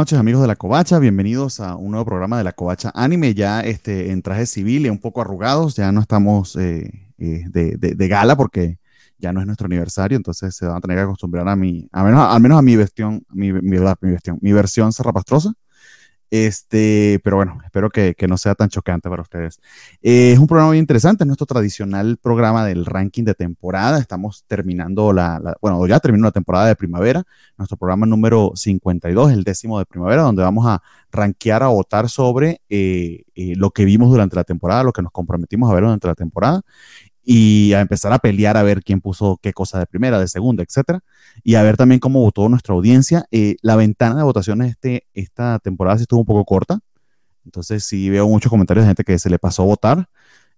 noches amigos de La Covacha, bienvenidos a un nuevo programa de La Covacha Anime, ya este, en traje civil y un poco arrugados, ya no estamos eh, eh, de, gala porque ya no es nuestro aniversario, entonces se van a tener que acostumbrar a mi, a menos, al menos a mi versión, mi, mi, mi, mi versión. Este, pero bueno, espero que, que no sea tan chocante para ustedes. Eh, es un programa muy interesante, es nuestro tradicional programa del ranking de temporada. Estamos terminando la, bueno, ya terminó la temporada de primavera, nuestro programa número 52, el décimo de primavera, donde vamos a rankear, a votar sobre eh, eh, lo que vimos durante la temporada, lo que nos comprometimos a ver durante la temporada y a empezar a pelear a ver quién puso qué cosa de primera, de segunda, etcétera, y a ver también cómo votó nuestra audiencia. Eh, la ventana de votaciones este, esta temporada sí estuvo un poco corta, entonces sí veo muchos comentarios de gente que se le pasó a votar.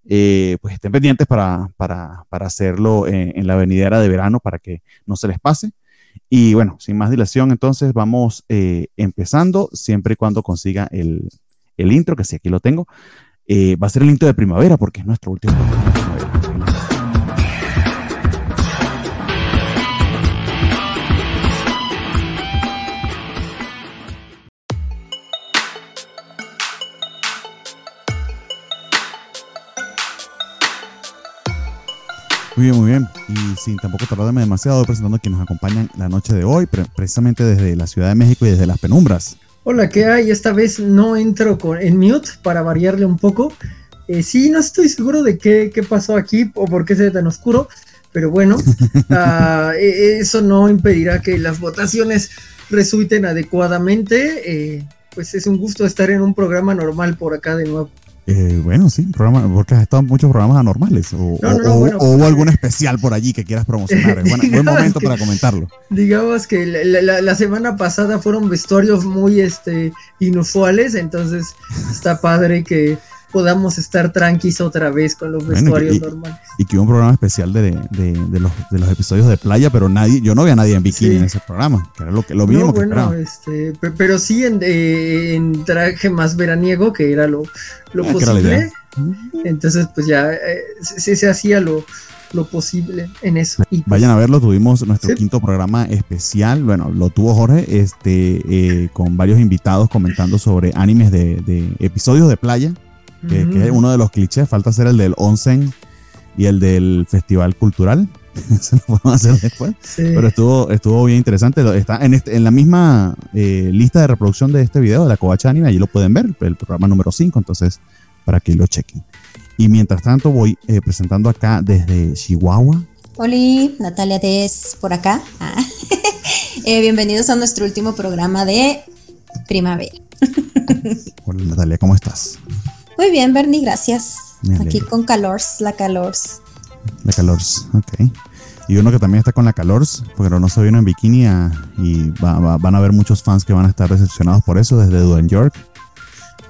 Eh, pues estén pendientes para, para, para hacerlo en, la venidera de verano para que no se les pase. Y bueno, sin más dilación, entonces vamos eh, empezando, siempre y cuando consiga el, el intro, que sí, aquí lo tengo. va a ser el intro de primavera porque es nuestro último Muy bien, muy bien. Y sin tampoco tardarme demasiado, presentando a quienes nos acompañan la noche de hoy, precisamente desde la Ciudad de México y desde las penumbras. Hola, ¿qué hay? Esta vez no entro con, en mute para variarle un poco. Eh, sí, no estoy seguro de qué, qué, pasó aquí o por qué se ve tan oscuro, pero bueno, uh, eso no impedirá que las votaciones resulten adecuadamente. Eh, pues es un gusto estar en un programa normal por acá de nuevo. Eh, bueno, sí, programa, porque has estado en muchos programas anormales. O, hubo pues, algún especial por allí que quieras promocionar. buen, buen momento para comentarlo. Digamos que la, semana pasada fueron vestuarios muy este, inusuales, entonces está padre que podamos estar tranquilos otra vez con los vestuarios normales. Y que hubo un programa especial de, los, de los episodios de playa, pero nadie, yo no vi a nadie en bikini en ese programa, que era lo, que, lo mismo que bueno, este, pero sí en, traje más veraniego, que era lo, lo ah, posible. Entonces, pues ya eh, se, hacía lo, lo posible en eso. Pues Vayan a verlo, tuvimos nuestro quinto programa especial, bueno, lo tuvo Jorge, este, eh, con varios invitados comentando sobre animes de, de episodios de playa que, es uno de los clichés. Falta hacer el del onsen y el del festival cultural. Eso lo podemos hacer después. Pero estuvo, estuvo bien interesante. Está en, este, en la misma eh, lista de reproducción de este video de la Covacha Anime. Allí lo pueden ver, el programa número 5. Entonces, para que lo chequen. Y mientras tanto, voy eh, presentando acá desde Chihuahua. Hola, Natalia Tess por acá. Ah. Eh, bienvenidos a nuestro último programa de primavera. Hola Natalia, ¿cómo estás? Muy bien, Bernie, gracias. Aquí con Calors, la Calors. La Calors, ok. Y uno que también está con la Calors, porque no se vino en bikini y van a haber muchos fans que van a estar decepcionados por eso desde Duan York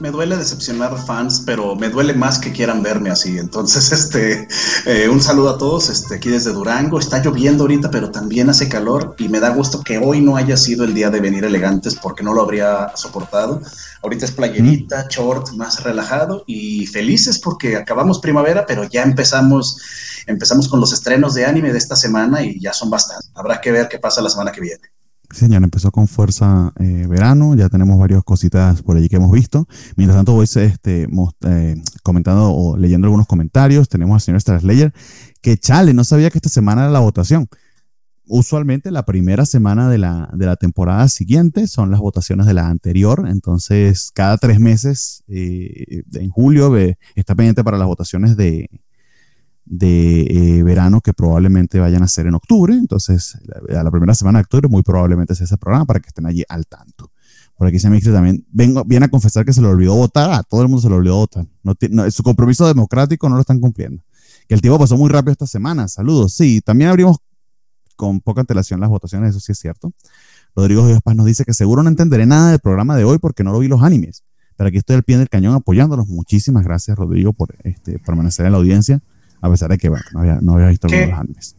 me duele decepcionar fans, pero me duele más que quieran verme así. Entonces, este, eh, un saludo a todos, este, aquí desde Durango. Está lloviendo ahorita, pero también hace calor y me da gusto que hoy no haya sido el día de venir elegantes porque no lo habría soportado. Ahorita es playerita, short, más relajado y felices porque acabamos primavera, pero ya empezamos, empezamos con los estrenos de anime de esta semana y ya son bastantes. Habrá que ver qué pasa la semana que viene. Señor, empezó con fuerza eh, verano, ya tenemos varias cositas por allí que hemos visto. Mientras tanto, voy este, eh, comentando o leyendo algunos comentarios. Tenemos al señor Straslayer que chale, no sabía que esta semana era la votación. Usualmente la primera semana de la, de la temporada siguiente son las votaciones de la anterior, entonces cada tres meses eh, en julio está pendiente para las votaciones de, de eh, verano que probablemente vayan a ser en octubre. Entonces, a la primera semana de octubre muy probablemente sea ese programa para que estén allí al tanto. Por aquí se me dice también, vengo, viene a confesar que se le olvidó votar, a todo el mundo se le olvidó votar. No, su compromiso democrático no lo están cumpliendo. Que el tiempo pasó muy rápido esta semana. Saludos. Sí, también abrimos con poca antelación las votaciones, eso sí es cierto. Rodrigo Díaz Paz nos dice que seguro no entenderé nada del programa de hoy porque no lo vi los animes. Pero aquí estoy al pie del cañón apoyándolos. Muchísimas gracias, Rodrigo, por este, permanecer en la audiencia a pesar de que bueno, no, había, no había visto los animes.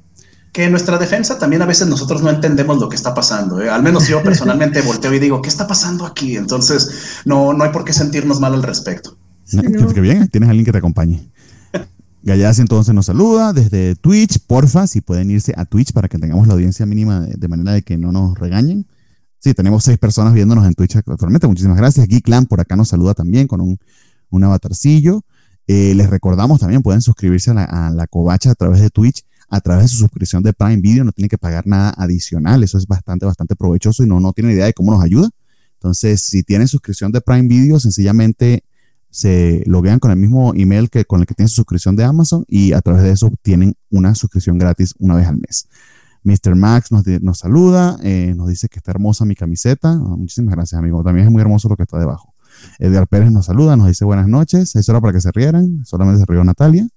Que en nuestra defensa también a veces nosotros no entendemos lo que está pasando. ¿eh? Al menos yo personalmente volteo y digo, ¿qué está pasando aquí? Entonces, no, no hay por qué sentirnos mal al respecto. Sí, Que bien, tienes a alguien que te acompañe. Gallas entonces nos saluda desde Twitch, porfa, si pueden irse a Twitch para que tengamos la audiencia mínima de, manera de que no nos regañen. Sí, tenemos seis personas viéndonos en Twitch actualmente. Muchísimas gracias. Clan por acá nos saluda también con un, un avatarcillo. Eh, les recordamos también, pueden suscribirse a la, a Covacha a través de Twitch, a través de su suscripción de Prime Video. No tienen que pagar nada adicional. Eso es bastante, bastante provechoso y no, no tienen idea de cómo nos ayuda. Entonces, si tienen suscripción de Prime Video, sencillamente se loguean con el mismo email que con el que tienen su suscripción de Amazon y a través de eso tienen una suscripción gratis una vez al mes. Mr. Max nos, nos saluda, eh, nos dice que está hermosa mi camiseta. Oh, muchísimas gracias, amigo. También es muy hermoso lo que está debajo. Edgar Pérez nos saluda, nos dice buenas noches. Eso era para que se rieran, solamente se rió Natalia.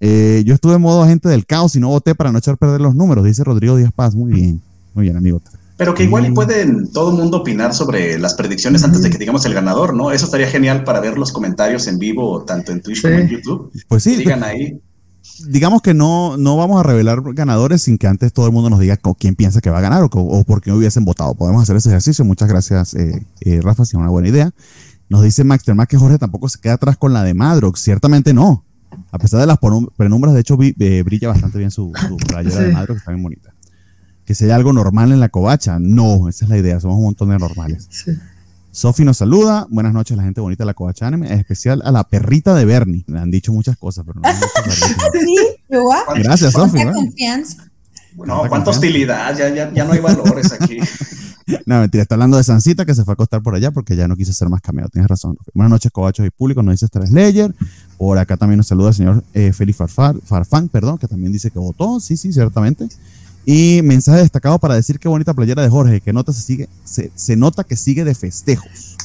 Eh, yo estuve en modo agente del caos y no voté para no echar a perder los números, dice Rodrigo Díaz Paz. Muy bien, muy bien, amigo. Pero que igual y pueden todo el mundo opinar sobre las predicciones antes de que digamos el ganador, ¿no? Eso estaría genial para ver los comentarios en vivo, tanto en Twitch sí. como en YouTube. Pues sí. Digan ahí digamos que no, no vamos a revelar ganadores sin que antes todo el mundo nos diga quién piensa que va a ganar o, o por qué hubiesen votado. Podemos hacer ese ejercicio. Muchas gracias, eh, eh, Rafa, si es una buena idea. Nos dice Max Termac que Jorge tampoco se queda atrás con la de Madrox. Ciertamente no. A pesar de las penumbras, de hecho, eh, brilla bastante bien su, su playera sí. de Madrox, está bien bonita. Que sea algo normal en la covacha. No, esa es la idea. Somos un montón de normales. Sí. Sofi nos saluda. Buenas noches, la gente bonita de la Covacha Anime. En especial a la perrita de Bernie. Me han dicho muchas cosas, pero no. sí, Gracias, Sofi. confianza. No, cuánta hostilidad. Ya, ya, ya no hay valores aquí. no, mentira. Está hablando de Sancita que se fue a acostar por allá porque ya no quiso hacer más cameo. Tienes razón. Buenas noches, Covachos y público. Nos dice Slayer. Por acá también nos saluda el señor eh, Félix Farfar, Farfán, perdón, que también dice que votó. Sí, sí, ciertamente. Y mensaje destacado para decir qué bonita playera de Jorge, que nota se sigue, se, nota que sigue de festejos.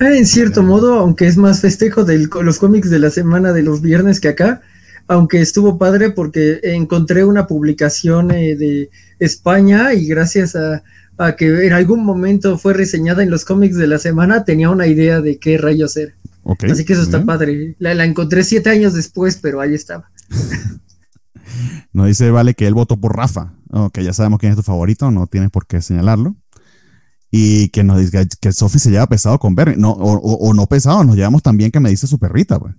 En cierto modo, aunque es más festejo de los cómics de la semana de los viernes que acá, aunque estuvo padre porque encontré una publicación eh, de España y gracias a, a, que en algún momento fue reseñada en los cómics de la semana, tenía una idea de qué rayos era. Okay, Así que eso está bien. padre. La, la encontré siete años después, pero ahí estaba. Nos dice Vale que él votó por Rafa, que ya sabemos quién es tu favorito, no tienes por qué señalarlo. Y que nos dice que Sofi se lleva pesado con Bernie, no, o, o, o, no pesado, nos llevamos también que me dice su perrita, pues.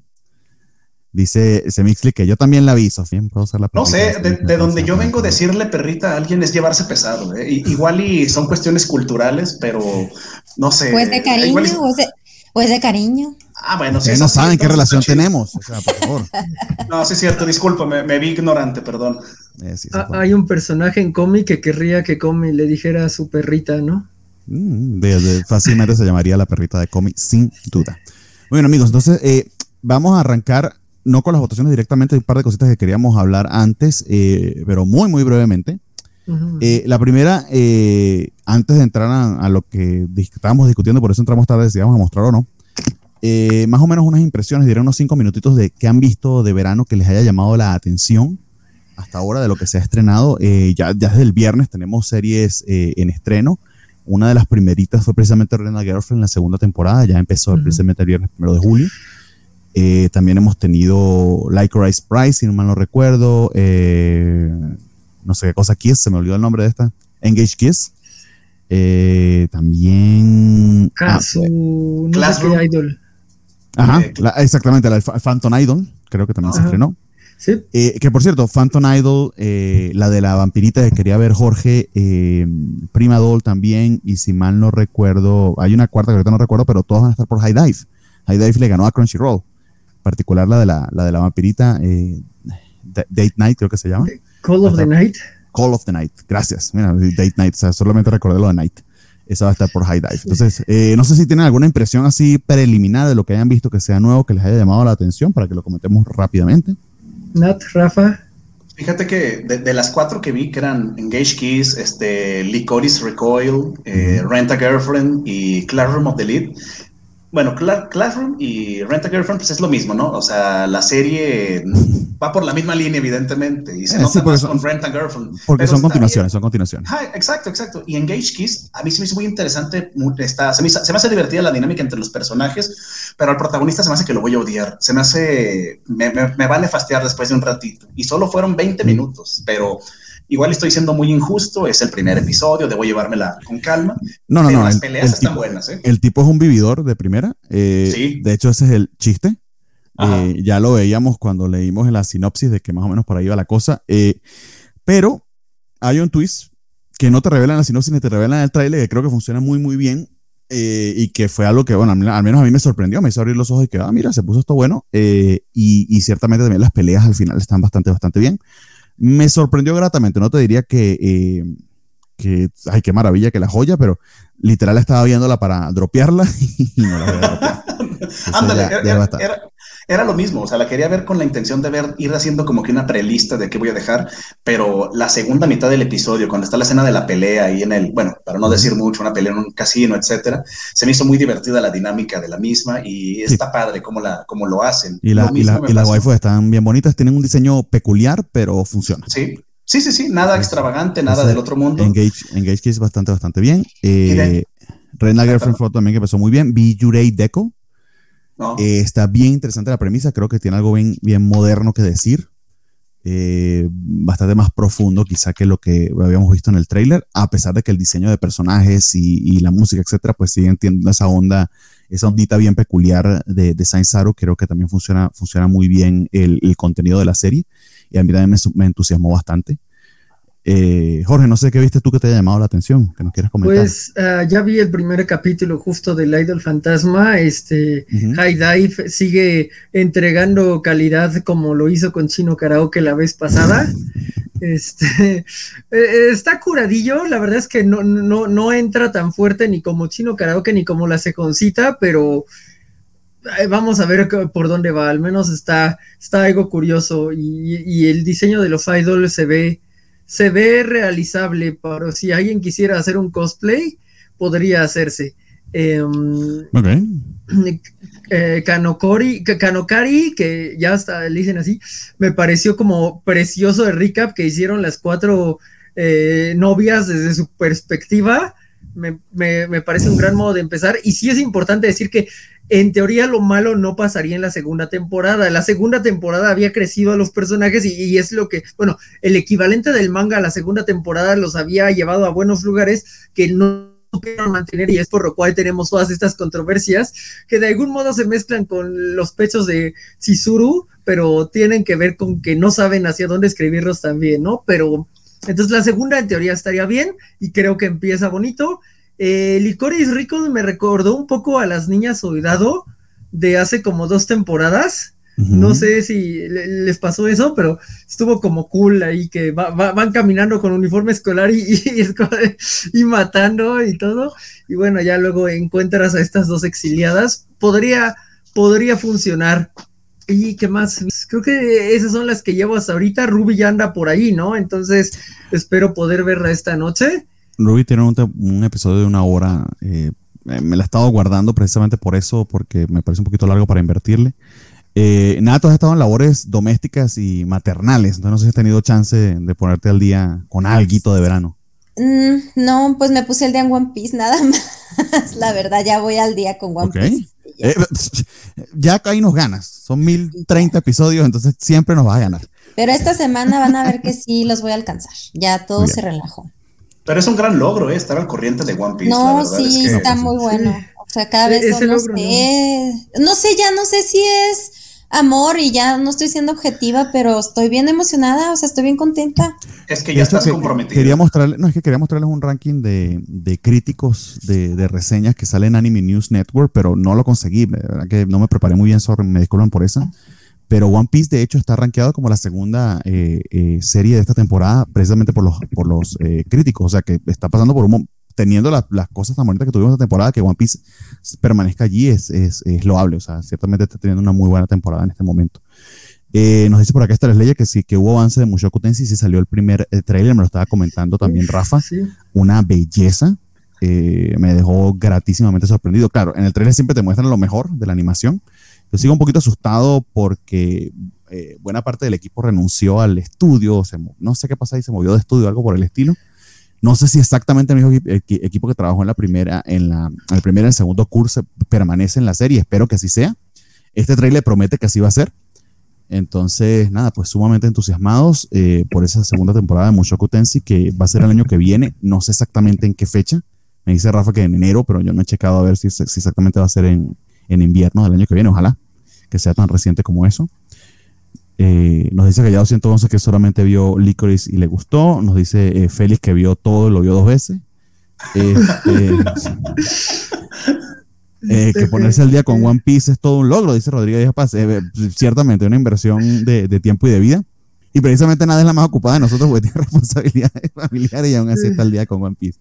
Dice Semixli que yo también la vi, Sofía. ¿Puedo usar la no sé, de, de donde yo vengo, decirle perrita a alguien es llevarse pesado. ¿eh? Igual y son cuestiones culturales, pero no sé. Pues de cariño, igual es... o, es de, o es de cariño. Ah, bueno, sí. no saben qué relación tenemos. O sea, por favor. no, sí es cierto, disculpa, me, me vi ignorante, perdón. Eh, sí, ah, hay un personaje en cómic que querría que Comi le dijera a su perrita, ¿no? Mm, de, de, fácilmente se llamaría la perrita de Comi, sin duda. Bueno, amigos, entonces eh, vamos a arrancar, no con las votaciones directamente, hay un par de cositas que queríamos hablar antes, eh, pero muy, muy brevemente. Uh -huh. la primera, eh, antes de entrar a, a, lo que estábamos discutiendo, por eso entramos tarde, si vamos a mostrar o no. Eh, más o menos unas impresiones, diré unos cinco minutitos de qué han visto de verano que les haya llamado la atención hasta ahora de lo que se ha estrenado. Eh, ya, ya, desde el viernes tenemos series eh, en estreno. Una de las primeritas fue precisamente Rena Girlfriend, la segunda temporada, ya empezó uh -huh. precisamente el viernes primero de julio. Eh, también hemos tenido Like Rice Price, si no mal no recuerdo. no sé qué cosa, Kiss, se me olvidó el nombre de esta. Engage Kiss. también. Caso, ah, no Classroom. Idol. Ajá, la, exactamente, la Phantom Idol, creo que también Ajá. se estrenó. Sí. Eh, que por cierto, Phantom Idol, eh, la de la vampirita que quería ver Jorge, eh, Prima Doll también, y si mal no recuerdo, hay una cuarta que ahorita no recuerdo, pero todas van a estar por High Dive. High Dive le ganó a Crunchyroll, particular la de la, la, de la vampirita, eh, Date Night creo que se llama. Call of the Night. Call of the Night, gracias. Mira, Date Night, o sea, solamente recordé lo de Night esa va a estar por High Dive. Entonces, eh, no sé si tienen alguna impresión así preliminar de lo que hayan visto que sea nuevo, que les haya llamado la atención, para que lo comentemos rápidamente. Nat, Rafa. Fíjate que de, de, las cuatro que vi, que eran Engage Keys, este, Licorice Recoil, eh, Rent a Girlfriend y Classroom of the Lead, bueno, Cla Classroom y Rent a Girlfriend, pues es lo mismo, ¿no? O sea, la serie va por la misma línea, evidentemente, y se eh, nota sí, más son, con Rent a Girlfriend. Porque son continuaciones, son continuaciones. Ah, exacto, exacto. Y Engage Kiss, a mí se me hizo muy interesante, muy, está, se, me, se me hace divertida la dinámica entre los personajes, pero al protagonista se me hace que lo voy a odiar. Se me hace, me, me, me va a nefastear después de un ratito. Y solo fueron 20 minutos, pero igual estoy siendo muy injusto, es el primer episodio, debo llevármela con calma. No, no, no. Las el, peleas el están tipo, buenas, ¿eh? El tipo es un vividor de primera. Eh, sí. De hecho, ese es el chiste. Eh, ya lo veíamos cuando leímos en la sinopsis de que más o menos por ahí va la cosa. Eh, pero hay un twist que no te revelan la sinopsis ni te revelan el trailer, que creo que funciona muy, muy bien. eh, y que fue algo que, bueno, al al menos a mí me sorprendió, me hizo abrir los ojos y que, ah, mira, se puso esto bueno. eh, y, y ciertamente también las peleas al final están bastante, bastante bien. Me sorprendió gratamente, no te diría que, eh, que, ay, qué maravilla, que la joya, pero literal estaba viéndola para dropearla y no la voy a dropear. Ándale, ya- era, era-. Era- lo mismo, o sea, la quería ver con la intención de ver, ir haciendo como que una prelista de qué voy a dejar, pero la segunda mitad del episodio, cuando está la escena de la pelea ahí en el, bueno, para no decir mucho, una pelea en un casino, etcétera, se me hizo muy divertida la dinámica de la misma y está padre cómo, la, cómo lo hacen. Y, la- y, la- y están bien bonitas, tienen un diseño peculiar, pero funciona. Sí, sí, sí, sí, nada extravagante, nada del otro mundo. Engage, Engage Kiss bastante, bastante bien. Y Eh, Reina Girlfriend Photo también que empezó muy bien. Vi Yurei Deco. ¿No? Eh, está bien interesante la premisa. Creo que tiene algo bien, bien moderno que decir. Eh, bastante más profundo quizá que lo que habíamos visto en el tráiler, a pesar de que el diseño de personajes y, y la música, etcétera, pues siguen teniendo esa onda, esa ondita bien peculiar de, de Saint Saru. Creo que también funciona, funciona muy bien el, el contenido de la serie y a mí también me, me entusiasmó bastante. Eh, Jorge, no sé qué viste tú que te haya llamado la atención, que nos quieras comentar. Pues ah, ya vi el primer capítulo justo del Idol Fantasma. Este Ujú. High Dive sigue entregando calidad como lo hizo con Chino Karaoke la vez pasada. Este eh, está curadillo, la verdad es que no, no, no entra tan fuerte ni como Chino Karaoke ni como la seconcita, pero eh, vamos a ver por dónde va. Al menos está, está algo curioso y, y el diseño de los idols se ve, se ve realizable, pero si alguien quisiera hacer un cosplay, podría hacerse. Em, Ok. eh, Kanokori, Kanokari, que ya hasta le dicen así, me pareció como precioso el recap que hicieron las cuatro eh, novias desde su perspectiva. Me, me- me parece un gran modo de empezar. Y sí es importante decir que en teoría lo malo no pasaría en la segunda temporada. La segunda temporada había crecido a los personajes y, es lo que, bueno, el equivalente del manga a la segunda temporada los había llevado a buenos lugares que no supieron mantener y es por lo cual tenemos todas estas controversias que de algún modo se mezclan con los pechos de Chizuru, pero tienen que ver con que no saben hacia dónde escribirlos también, ¿no? Pero entonces la segunda en teoría estaría bien y creo que empieza bonito. Eh, Licorice Rico me recordó un poco a las niñas Oidado de hace como dos temporadas. No sé si le- les pasó eso, pero estuvo como cool ahí que va- va- van caminando con uniforme escolar y, y, y matando y todo. Y bueno, ya luego encuentras a estas dos exiliadas. Podría, podría funcionar. ¿Y qué más? Creo que esas son las que llevo hasta ahorita. Ruby ya anda por ahí, ¿no? Entonces espero poder verla esta noche. Ruby tiene un, episodio de una hora. eh, me la he estado guardando precisamente por eso, porque me parece un poquito largo para invertirle. Eh, nada, tú has estado en labores domésticas y maternales, entonces no sé si has tenido chance de, ponerte al día con alguito de verano. Mm, no, pues me puse el día en One Piece, nada más. La verdad, ya voy al día con One. Piece. Ya. Eh, ya ahí nos ganas. Son 1030 episodios, entonces siempre nos vas a ganar. Pero esta semana van a ver que sí los voy a alcanzar. Ya todo se relajó. Pero es un gran logro, ¿eh? Estar al corriente de One Piece. la No, verdad sí, es que- está muy bueno. O sea, cada vez E- son, ese no logro, sé, no sé, ya no sé si es amor y ya no estoy siendo objetiva, pero estoy bien emocionada, o sea, estoy bien contenta. Es que ya estás que- comprometido. Quería mostrarles, no, es que quería mostrarles un ranking de, de críticos de, de reseñas que sale en Anime News Network, pero no lo conseguí. De verdad que no me preparé muy bien, sorry, me disculpan por eso. Pero One Piece, de hecho, está rankeado como la segunda eh, eh, serie de esta temporada, precisamente por los, por los eh, críticos. O sea, que está pasando por un teniendo la- las cosas tan bonitas que tuvimos esta temporada, que One Piece permanezca allí es, es, es loable. O sea, ciertamente está teniendo una muy buena temporada en este momento. Eh, nos dice por acá esta ley que sí, que hubo avance de Mushoku Tensei, sí salió el primer eh, trailer, me lo estaba comentando también Rafa, Sí. una belleza, eh, me dejó gratísimamente sorprendido. Claro, en el trailer siempre te muestran lo mejor de la animación. Yo sigo un poquito asustado porque eh, buena parte del equipo renunció al estudio, se no sé qué pasa ahí, se movió de estudio, algo por el estilo. No sé si exactamente el mismo equi- equipo que trabajó en la primera, en la, en el primer y el segundo curso permanece en la serie, espero que así sea. Este trailer promete que así va a ser. Entonces, nada, pues sumamente entusiasmados eh, por esa segunda temporada de Mushoku Tensei que va a ser el año que viene. No sé exactamente en qué fecha. Me dice Rafa que en enero, pero yo no he checado a ver si, si exactamente va a ser en, en invierno del año que viene. Ojalá que sea tan reciente como eso. Eh, nos dice Gallado 111 que solamente vio Licorice y le gustó. Nos dice eh, Félix que vio todo y lo vio dos veces. Este, eh, que ponerse al día con One Piece es todo un logro, dice Rodríguez Díaz Paz. Eh, ciertamente, una inversión de, de, tiempo y de vida. Y precisamente nada es la más ocupada de nosotros porque tiene responsabilidades familiares y aún así está al día con One Piece.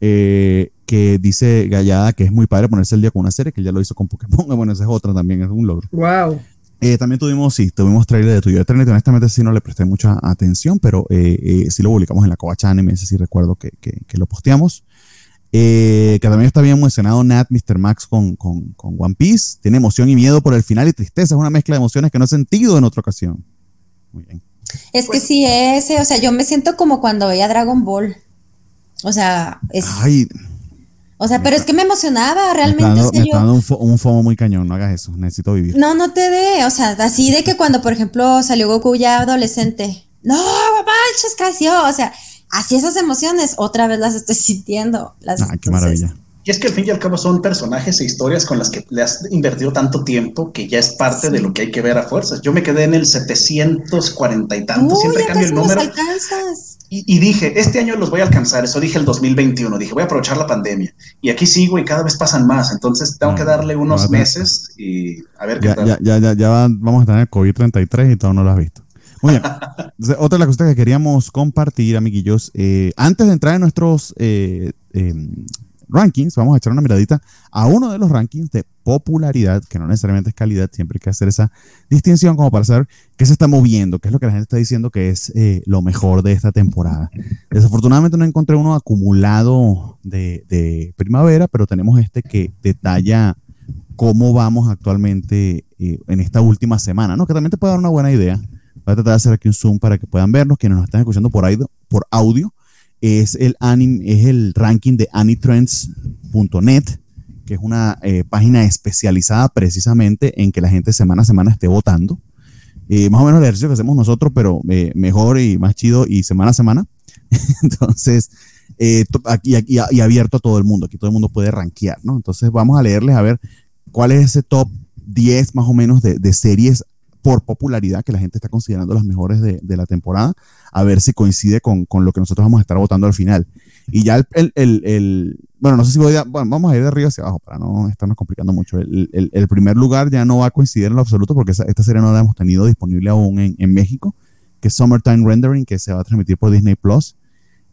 Eh, que dice Gallada que es muy padre ponerse al día con una serie, que ya lo hizo con Pokémon. Bueno, esa es otra también, es un logro. Wow. Eh, también tuvimos, sí, tuvimos trailer de Tuyo Eternity. Honestamente, sí no le presté mucha atención, pero eh, eh, sí lo publicamos en la Covacha Anime. Ese sí recuerdo que, que, que lo posteamos. Eh, que también está bien emocionado Nat, Mr. Max con, con, con, One Piece. Tiene emoción y miedo por el final y tristeza. Es una mezcla de emociones que no he sentido en otra ocasión. Muy bien. Es que sí, ese, o sea, yo me siento como cuando veía Dragon Ball. O sea, es. Ay, o sea, pero es que me emocionaba realmente. me está o sea, dando, me yo- está dando un, fo- un FOMO muy cañón. No hagas eso. Necesito vivir. No, no te dé, o sea, así de que cuando, por ejemplo, salió Goku ya adolescente, no, manches, creció, o sea, así esas emociones, otra vez las estoy sintiendo. Las, Ah, qué entonces, maravilla. Y es que al fin y al cabo son personajes e historias con las que le has invertido tanto tiempo que ya es parte de lo que hay que ver a fuerzas. Yo me quedé en el 740 y tanto, Uy, siempre cambio el número. alcanzas. Y, y dije, este año los voy a alcanzar, eso dije el 2021, dije, voy a aprovechar la pandemia. Y aquí sigo y cada vez pasan más, entonces tengo que darle no unos meses y a ver qué Ya, tal. ya, ya, ya, ya va- vamos a tener el COVID-33 y todo no lo has visto. Muy bien. Entonces, otra de las cosas que queríamos compartir, amiguillos, eh, antes de entrar en nuestros eh, eh, rankings, vamos a echar una miradita a uno de los rankings de popularidad, que no necesariamente es calidad, siempre hay que hacer esa distinción como para saber qué se está moviendo, qué es lo que la gente está diciendo que es eh, lo mejor de esta temporada. Desafortunadamente no encontré uno acumulado de, primavera, pero tenemos este que detalla cómo vamos actualmente eh, en esta última semana, ¿no? Que también te puede dar una buena idea. Voy a tratar de hacer aquí un zoom para que puedan vernos, quienes nos están escuchando por audio. Es el, anim, es el ranking de anitrends.net, que es una eh, página especializada precisamente en que la gente semana a semana esté votando. Eh, más o menos el ejercicio que hacemos nosotros, pero eh, mejor y más chido y semana a semana. Entonces, to- aquí, aquí y abierto a todo el mundo. Aquí todo el mundo puede rankear, ¿no? Entonces, vamos a leerles a ver cuál es ese top 10 más o menos de, de series por popularidad que la gente está considerando las mejores de, de la temporada, a ver si coincide con, con lo que nosotros vamos a estar votando al final. Y ya el, el, el- el- bueno, no sé si voy a, bueno, vamos a ir de arriba hacia abajo para no estarnos complicando mucho. El, primer lugar ya no va a coincidir en lo absoluto porque esa- esta serie no la hemos tenido disponible aún en, en México, que es Summertime Rendering, que se va a transmitir por Disney Plus.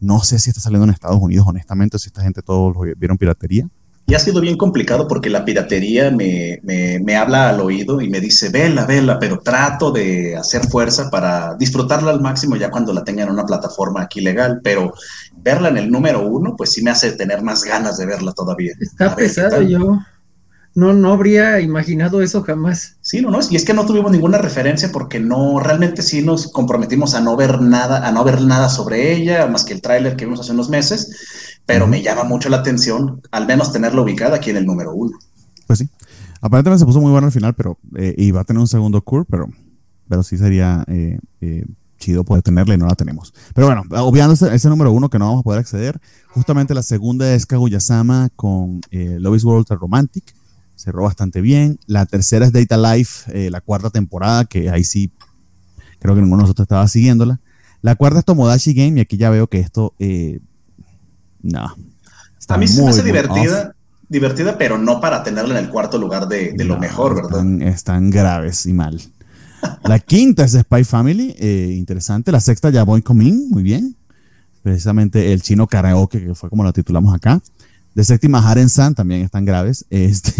No sé si está saliendo en Estados Unidos, honestamente, si esta gente todos lo vieron piratería. Y ha sido bien complicado porque la piratería me, me, me habla al oído y me dice, vela, vela, pero trato de hacer fuerza para disfrutarla al máximo ya cuando la tenga en una plataforma aquí legal, pero verla en el número uno, pues sí me hace tener más ganas de verla todavía. Está ver pesado, yo no, no habría imaginado eso jamás. Sí, no, no, y es que no tuvimos ninguna referencia porque no, realmente sí nos comprometimos a no ver nada, a no ver nada sobre ella, más que el tráiler que vimos hace unos meses, pero me llama mucho la atención, al menos tenerla ubicada aquí en el número uno. Pues sí. Aparentemente se puso muy bueno al final, pero eh, y va a tener un segundo curve, pero, pero sí sería eh, eh, chido poder tenerla y no la tenemos. Pero bueno, obviando ese, ese número uno que no vamos a poder acceder, justamente la segunda es Kaguya-sama con eh, Love is World Ultra Romantic. Cerró bastante bien. La tercera es Data Life, eh, la cuarta temporada, que ahí sí creo que ninguno de nosotros estaba siguiéndola. La cuarta es Tomodachi Game, y aquí ya veo que esto, eh, no. está A mí se me muy, hace divertida, divertida, pero no para tenerla en el cuarto lugar de, de lo mejor, ¿verdad? Están, están graves y mal. La quinta es Spy Family, eh, interesante. La sexta ya Boy Coming, muy bien. Precisamente el chino karaoke, que fue como lo titulamos acá. De séptima Haren San también están graves. Este,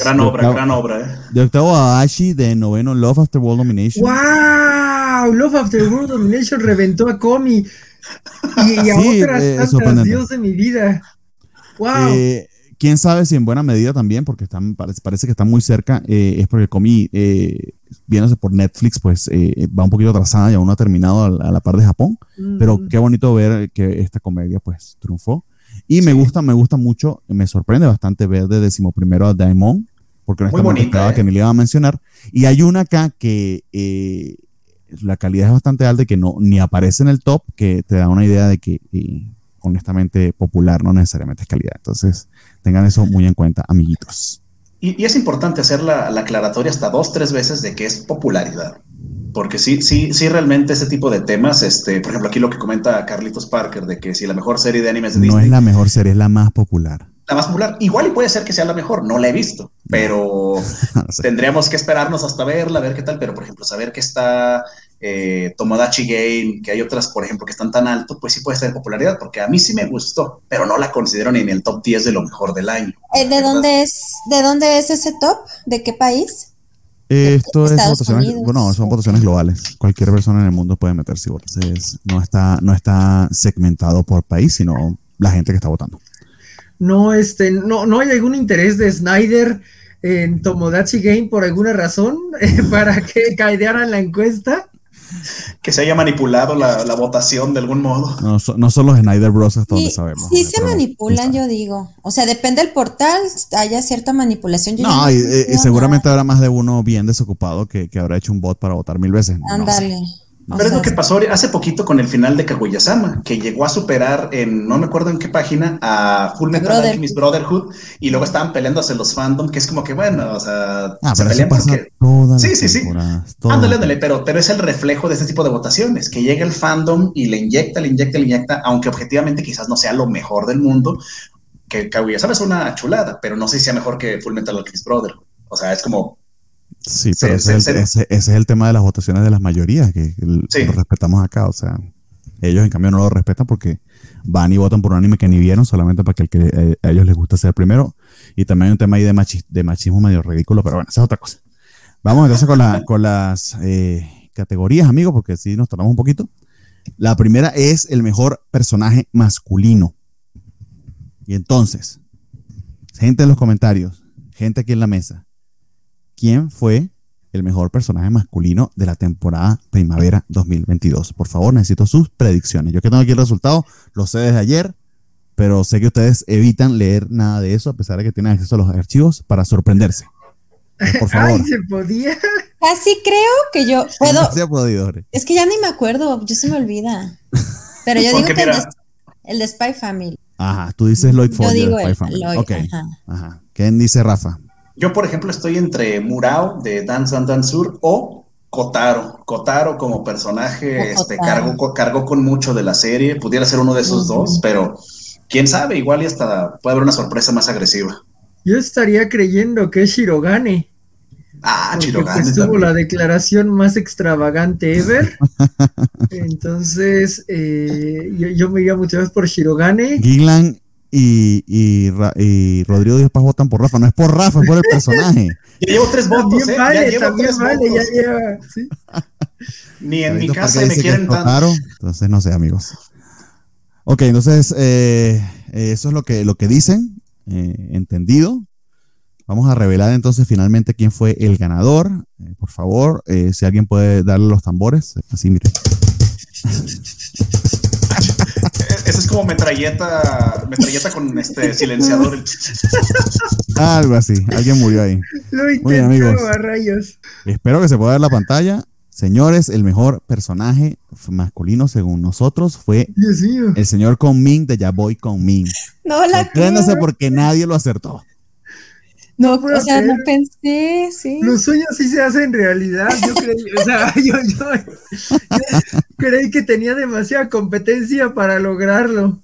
Gran obra, octavo- gran obra, ¿eh? De octavo Ashi, de noveno Love After World Domination. ¡Wow! Love After World Domination reventó a Comi y, y a Sí, otras eh, tantas. Dios de mi vida. ¡Wow! Eh, Quién sabe si en buena medida también, porque están, parece, parece que están muy cerca, eh, es porque Comi, eh, viéndose por Netflix, pues eh, va un poquito atrasada y aún no ha terminado a la- a la par de Japón. Pero qué bonito ver que esta comedia pues triunfó. Y me gusta, me gusta mucho, me sorprende bastante ver de decimoprimero a Daimon, porque honestamente bonita, esperaba eh. que ni le iba a mencionar. Y hay una acá que eh, la calidad es bastante alta y que no ni aparece en el top, que te da una idea de que eh, honestamente popular no necesariamente es calidad. Entonces tengan eso muy en cuenta, amiguitos. Y, y es importante hacer la, la aclaratoria hasta dos, tres veces de que es popularidad. porque sí, sí, sí, realmente ese tipo de temas, este, por ejemplo, aquí lo que comenta Carlitos Parker, de que si la mejor serie de animes de no Disney. No es la mejor serie, es la más popular. La más popular. Igual y puede ser que sea la mejor, no la he visto, pero tendríamos que esperarnos hasta verla, a ver qué tal. Pero, por ejemplo, saber que está eh, Tomodachi Game, que hay otras, por ejemplo, que están tan alto, pues sí puede ser popularidad, porque a mí sí me gustó, pero no la considero ni en el top 10 de lo mejor del año. Eh, ¿De dónde es, de dónde es ese top? ¿De qué país? Esto es votaciones, Unidos. bueno, son votaciones globales. Cualquier persona en el mundo puede meterse y votar. No, está, no está segmentado por país, sino la gente que está votando. No, este, no, no hay algún interés de Snyder en Tomodachi Game por alguna razón eh, para que caidearan la encuesta. Que se haya manipulado la, la votación de algún modo. No, so, no son los Snyder Bros. hasta donde sabemos. Sí, se manipulan, yo digo. O sea, depende del portal, haya cierta manipulación. Yo no, y, y, seguramente habrá más de uno bien desocupado que, que, habrá hecho un bot para votar mil veces. Ándale. No sé. Pero sea, es lo que pasó hace poquito con el final de Kaguya-sama, que llegó a superar en, no me acuerdo en qué página, a Full Metal Brother. Alchemist Brotherhood, y luego estaban peleándose los fandom, que es como que, bueno, o sea, ah, se pelean porque... Sí, sí, sí. Toda ándale, ándale, pero, pero es el reflejo de este tipo de votaciones, que llega el fandom y le inyecta, le inyecta, le inyecta, aunque objetivamente quizás no sea lo mejor del mundo, que Kaguya-sama es una chulada, pero no sé si sea mejor que Full Metal Alchemist Brotherhood. O sea, es como, Sí, pero ese, sí, es el, ese, ese, es el tema de las votaciones de las mayorías, que sí. lo respetamos acá. O sea, ellos en cambio no lo respetan porque van y votan por un anime que ni vieron solamente para que, el que eh, a ellos les gusta ser primero. Y también hay un tema ahí de, machi, de machismo medio ridículo, pero bueno, esa es otra cosa. Vamos entonces con, la, con las eh, categorías, amigos, porque sí nos tardamos un poquito. La primera es el mejor personaje masculino. Y entonces, gente en los comentarios, gente aquí en la mesa, quién fue el mejor personaje masculino de la temporada primavera 2022. Por favor, necesito sus predicciones. Yo que tengo aquí el resultado, lo sé desde ayer, pero sé que ustedes evitan leer nada de eso a pesar de que tienen acceso a los archivos para sorprenderse. Entonces, por favor. Ay, se podía. Casi creo que yo puedo. No se ha podido. Es que ya ni me acuerdo, yo se me olvida. Pero yo digo que el de, el de, Spy Family. Ajá, tú dices Lloyd Ford. Yo digo de Spy el, Family. Lloyd, ok. ajá. Ajá. ¿Quién dice Rafa? Yo, por ejemplo, estoy entre Murao de Dance and Dance Sur o Kotaro. Kotaro como personaje este, cargó, cargó con mucho de la serie. Pudiera ser uno de esos uh -huh. dos, pero quién sabe, igual y hasta puede haber una sorpresa más agresiva. Yo estaría creyendo que es Shirogane. Ah, Shirogane. Pues tuvo la declaración más extravagante ever. Entonces, eh, yo, yo, me iría muchas veces por Shirogane. Gillan y, y, y, Rodrigo Díaz Paz votan por Rafa. No es por Rafa, es por el personaje. ya llevo tres votos, ¿eh? Vale, ya llevo también tres vale, votos. ya lleva. ¿sí? Ni en mi casa me quieren tanto. Entonces, no sé, amigos. Ok, entonces, eh, eso es lo que, lo que dicen. eh, entendido. Vamos a revelar entonces finalmente quién fue el ganador. Eh, por favor, eh, si alguien puede darle los tambores. Así, mire. Eso es como metralleta, metralleta con este silenciador. Algo así. Alguien murió ahí. Lo Muy bien, amigos. intentó a rayos. Espero que se pueda ver la pantalla. Señores, el mejor personaje masculino según nosotros fue el señor Conmin de Yaboy Conmin. No la Sorpréndase creo. porque nadie lo acertó. No, o sea, no pensé, sí. Los sueños sí se hacen realidad. Yo creí, o sea, yo, yo- yo creí que tenía demasiada competencia para lograrlo.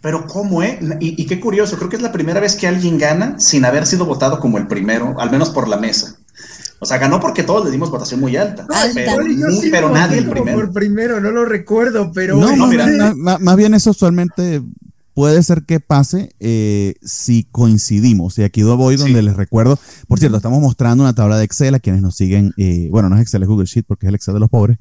Pero ¿cómo, eh? Y, y qué curioso, creo que es la primera vez que alguien gana sin haber sido votado como el primero, al menos por la mesa. O sea, ganó porque todos le dimos votación muy alta, Alta. pero, yo sí nadie el primero. Por primero, no lo recuerdo, pero No, no, más, mira. bien- más- más bien eso usualmente puede ser que pase eh, si coincidimos. Y aquí voy donde Sí. les recuerdo. Por cierto, estamos mostrando una tabla de Excel a quienes nos siguen. eh, bueno, no es Excel, es Google Sheet porque es el Excel de los pobres.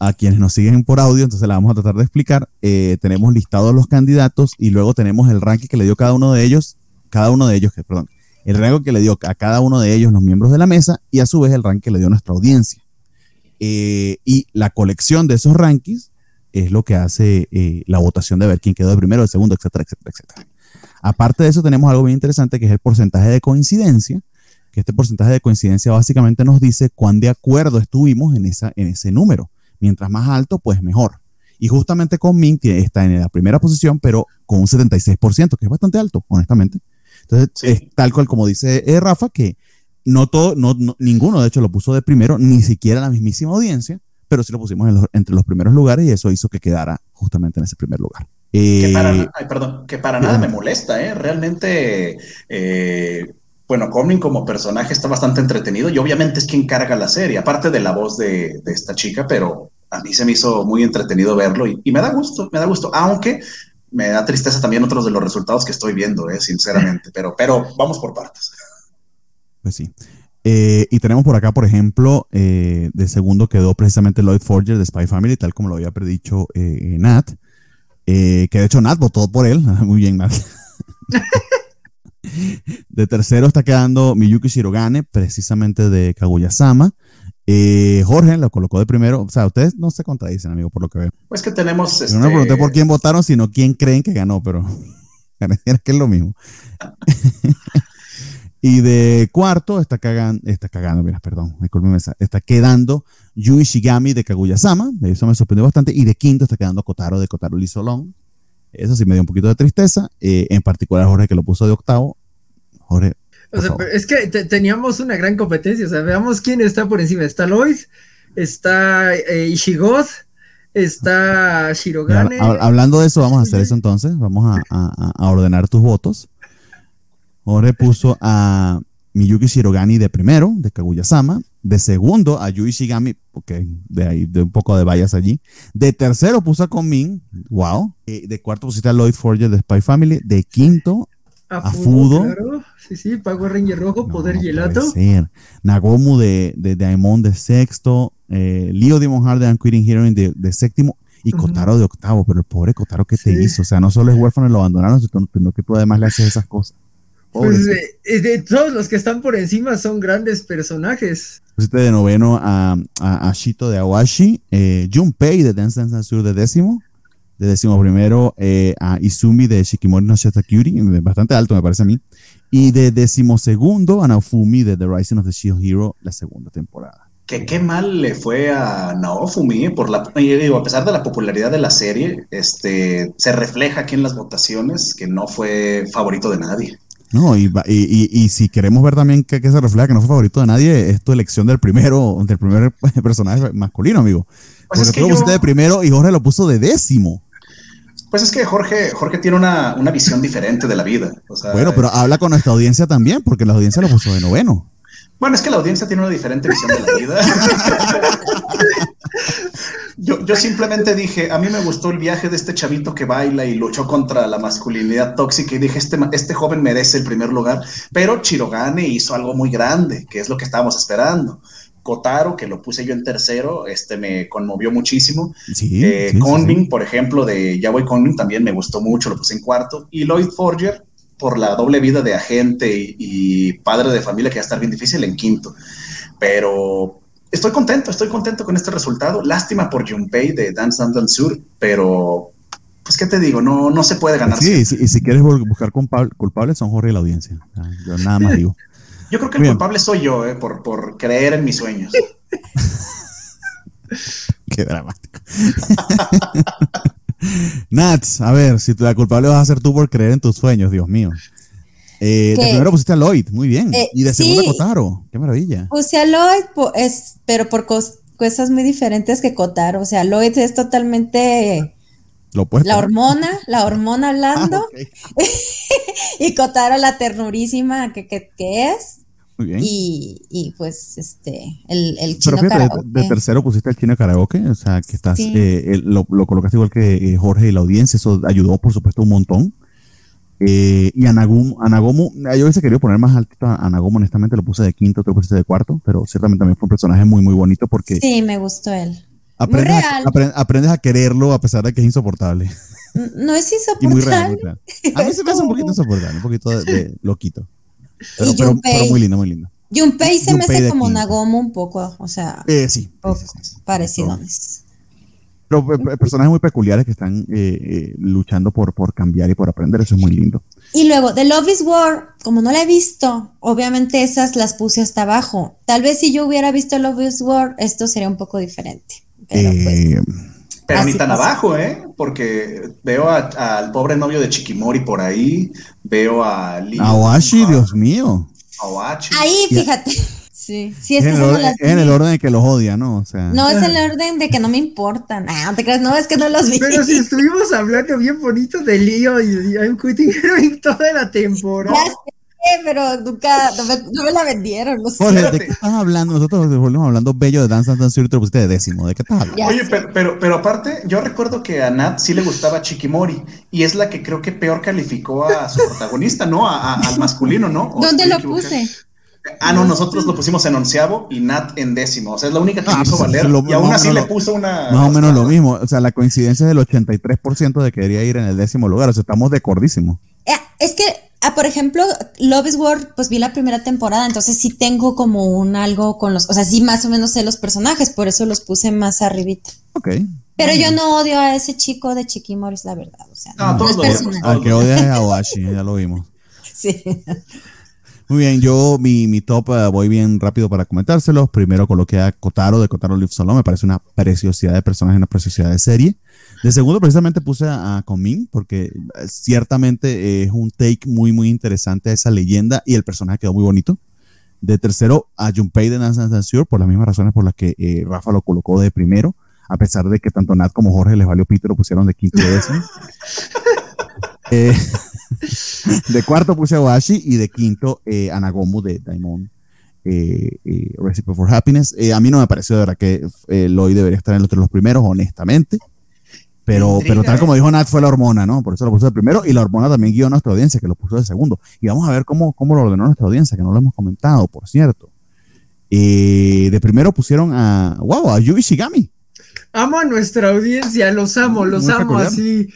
A quienes nos siguen por audio, entonces la vamos a tratar de explicar. Eh, tenemos listados los candidatos y luego tenemos el ranking que le dio cada uno de ellos, cada uno de ellos, que perdón, el rango que le dio a cada uno de ellos los miembros de la mesa y a su vez el ranking que le dio nuestra audiencia. Eh, y la colección de esos rankings es lo que hace eh, la votación de ver quién quedó de primero, de segundo, etcétera, etcétera, etcétera. Aparte de eso, tenemos algo bien interesante que es el porcentaje de coincidencia, que este porcentaje de coincidencia básicamente nos dice cuán de acuerdo estuvimos en, esa, en ese número. Mientras más alto, pues mejor. Y justamente con Mint está en la primera posición, pero con un 76%, que es bastante alto, honestamente. Entonces, Sí. es tal cual como dice eh, Rafa, que no todo, no, ninguno de hecho lo puso de primero, ni siquiera la mismísima audiencia, pero sí lo pusimos entre los primeros lugares y eso hizo que quedara justamente en ese primer lugar. que para, eh, perdón, que para nada me molesta, ¿eh? Realmente, eh, bueno, Coming como personaje está bastante entretenido y obviamente es quien carga la serie, aparte de la voz de, esta chica, pero a mí se me hizo muy entretenido verlo y, me da gusto, me da gusto, aunque me da tristeza también otros de los resultados que estoy viendo, ¿eh? sinceramente, pero, pero vamos por partes. Pues sí. Eh, y tenemos por acá, por ejemplo, eh, de segundo quedó precisamente Lloyd Forger de Spy Family, tal como lo había predicho eh, Nat. que de hecho Nat votó por él. Muy bien, Nat. de tercero está quedando Miyuki Shirogane, precisamente de Kaguya-sama. Jorge lo colocó de primero. O sea, ustedes no se contradicen, amigo, por lo que veo. Pues que tenemos. No me pregunté por quién votaron, sino quién creen que ganó, pero que es lo mismo. Y de cuarto está cagando, está cagando, mira, perdón, está quedando Yui Shigami de Kaguya-sama, eso me sorprendió bastante. Y de quinto está quedando Kotaro de Kotaro Lisolón. Eso sí me dio un poquito de tristeza, eh, en particular Jorge que lo puso de octavo. Jorge. O sea, es que teníamos una gran competencia, o sea, veamos quién está por encima. Está Lois, está eh, Ishigoth, está Shirogane. hablando de eso, vamos a hacer eso entonces, vamos a ordenar tus votos. Jorge puso a Miyuki Shirogane de primero, de Kaguya-sama. De segundo, a Yui Shigami, ok, de ahí, de un poco de vallas allí. De tercero puso a Komin, wow. Eh, de cuarto pusiste a Lloyd Forger de Spy Family. De quinto, a, Fudo. Sí, sí, Pago Ranger Rojo, Poder Gelato. Nagomu de, de Diamond de sexto. Eh, Leo Demon Heart de Unquitting Heroine de, de séptimo. Y Kotaro de octavo, pero el pobre Kotaro que te hizo. O sea, no solo es huérfano y lo abandonaron, sino que tú además le haces esas cosas. Pues de, todos los que están por encima son grandes personajes. Pusiste de noveno a, a, Shito de Awashi, eh, Junpei de Dance Dance Sur de décimo, de décimo primero eh, a Izumi de Shikimori no Shatakuri, bastante alto me parece a mí, y de décimo segundo a Naofumi de The Rising of the Shield Hero, la segunda temporada. Que qué mal le fue a Naofumi, por la, digo, a pesar de la popularidad de la serie, este, se refleja aquí en las votaciones que no fue favorito de nadie. No, y, y, y, si queremos ver también que, se refleja que no fue favorito de nadie, es tu elección del primero, del primer personaje masculino, amigo. Pues Porque tú lo pusiste de primero y Jorge lo puso de décimo. Pues es que Jorge, Jorge tiene una, una visión diferente de la vida. bueno, pero habla con nuestra audiencia también, porque la audiencia lo puso de noveno. Bueno, es que la audiencia tiene una diferente visión de la vida. yo, simplemente dije, a mí me gustó el viaje de este chavito que baila y luchó contra la masculinidad tóxica y dije, este, este joven merece el primer lugar, pero Chirogane hizo algo muy grande, que es lo que estábamos esperando. Kotaro, que lo puse yo en tercero, este me conmovió muchísimo. Sí, eh, por ejemplo, de Yahweh Conmin también me gustó mucho, lo puse en cuarto. Y Lloyd Forger, por la doble vida de agente y, padre de familia, que va a estar bien difícil en quinto. Pero estoy contento, estoy contento con este resultado. Lástima por Junpei de Dance Dance Sur, pero pues qué te digo, no, no se puede ganar. Sí, y si, quieres buscar culpables son Jorge y la audiencia. Yo nada más digo. Yo creo que el culpable soy yo, eh, por, por creer en mis sueños. qué dramático. Nats, a ver, si la culpable vas a ser tú por creer en tus sueños, Dios mío. Eh, de primero pusiste a Lloyd, muy bien. Eh, y de segundo a Kotaro, qué maravilla. Puse a Lloyd, es, pero por cosas muy diferentes que Kotaro. O sea, Lloyd es totalmente Lo la hormona, la hormona hablando. Ah, y Kotaro la ternurísima que, que, que es. Muy bien. Y, y pues, este, el, el chino karaoke. De, tercero pusiste el chino karaoke, o sea, que estás, eh, lo, lo, colocaste igual que eh, Jorge y la audiencia, eso ayudó, por supuesto, un montón. Eh, y Anagomu, Anagomu, yo hubiese querido poner más alto a Anagomu, honestamente lo puse de quinto, otro pusiste de cuarto, pero ciertamente también fue un personaje muy, muy bonito porque... Sí, me gustó él. Aprendes, a, aprendes a quererlo a pesar de que es insoportable. No es insoportable. A mí se me hace un poquito insoportable, un poquito de loquito. Pero, muy lindo, muy lindo. Junpei se me hace como Nagomo un poco, o sea, eh, sí, parecidos. Pero personajes muy peculiares que están eh, eh, luchando por, por cambiar y por aprender, eso es muy lindo. Y luego, The Love is War, como no la he visto, obviamente esas las puse hasta abajo. Tal vez si yo hubiera visto Love is War, esto sería un poco diferente. Pero pues, pero ni tan abajo, ¿eh? Porque veo al pobre novio de Chiquimori por ahí, veo a Awashi, Dios mío. Awachi. Ahí, fíjate. Sí, sí, es, es, que en, el orden, en el orden de que los odia, ¿no? O sea, no, es en el orden de que no me importan. Ah, no te creas, no, es que no los vi. Pero si estuvimos hablando bien bonito de Leo y I'm Quitting Heroin toda la temporada. Ya sé, pero nunca, no me, no me la vendieron. No sé. Jorge, ¿de qué estás hablando? Nosotros volvemos hablando bello de Dance Dance te pusiste de décimo. ¿De qué estás hablando? Ya Oye, pero, pero, pero aparte, yo recuerdo que a Nat sí le gustaba Chiquimori y es la que creo que peor calificó a su protagonista, ¿no? A- a- al masculino, ¿no? ¿O ¿Dónde lo puse? Ah, no, nosotros lo pusimos en onceavo y Nat en décimo. O sea, es la única que Ah, hizo pues, valer. lo- y aún así le puso una. Más o menos lo mismo. O sea, la coincidencia es del 83% de que quería ir en el décimo lugar. O sea, estamos de cordísimo. Eh, Es que, ah, por ejemplo, Love is War, pues vi la primera temporada, entonces sí tengo como un algo con los, o sea, sí más o menos sé los personajes, por eso los puse más arribita. Ok. Pero yo no odio a ese chico de Chiquimoris, la verdad, o sea, No, no, todos es personal. Al que odia es a Awashi, ya lo vimos. Sí. Muy bien, yo mi, mi top eh, voy bien rápido para comentárselos. Primero coloqué a Kotaro de Kotaro Live Solo, me parece una preciosidad de personaje, una preciosidad de serie. De segundo, precisamente puse a, a porque eh, ciertamente es un take muy, muy interesante a esa leyenda y el personaje quedó muy bonito. De tercero, a Junpei de Dance Danceur, por las mismas razones por las que eh, Rafa lo colocó de primero, a pesar de que tanto Nat como Jorge les valió pito, lo pusieron de quinto y décimo. Eh, de cuarto puse a Oashi y de quinto eh, Anagomu de Daimon eh, eh, Recipe for Happiness. Eh, a mí no me pareció de verdad que Lloyd debería estar entre los primeros, honestamente. Pero, pero tal como dijo Nat, fue la hormona, ¿no? Por eso lo puso de primero y la hormona también guió a nuestra audiencia, que lo puso de segundo. Y vamos a ver cómo, cómo lo ordenó nuestra audiencia, que no lo hemos comentado, por cierto. Eh, de primero pusieron a, wow, a Yui Shigami. Amo a nuestra audiencia, los amo, los Muy amo peculiar. así.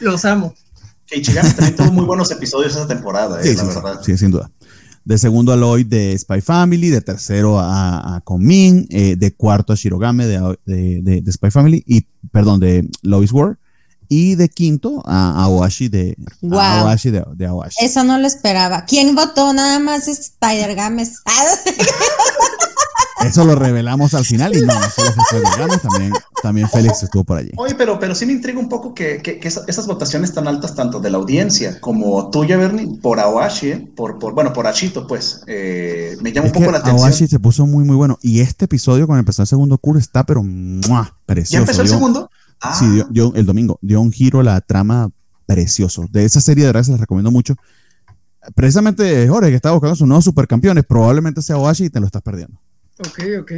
Los amo. Que Ichigami también tuvo muy buenos episodios esa temporada, eh, Sí, la sí, verdad. sí, sin duda. De segundo a Lloyd de Spy Family, de tercero a, a Komin, eh, de cuarto a Shirogame de- de Spy Family, y perdón, de Lois War, y de quinto a Awashi de, a Wow. Awashi de, de Awashi. Eso no lo esperaba. ¿Quién votó? Nada más Spider-Games. Eso lo revelamos al final y no, Gámez, también, también Félix estuvo por allí. Oye, pero, pero sí me intriga un poco que, que- que esa- esas votaciones tan altas, tanto de la audiencia como tuya, Bernie, por Awashi, eh, por, por, bueno, por Ashito, pues, eh, me llama Es un poco que la atención. Awashi se puso muy, muy bueno. Y este episodio, cuando empezó el segundo curso, está pero ¡mua! precioso. ¿Ya empezó el segundo? Ah, Sí, dio, dio- el domingo dio un giro a la trama precioso. De esa serie de verdad se les recomiendo mucho. Precisamente Jorge, que está buscando sus nuevos supercampeones, probablemente sea Oashi y te lo estás perdiendo. Ok, ok.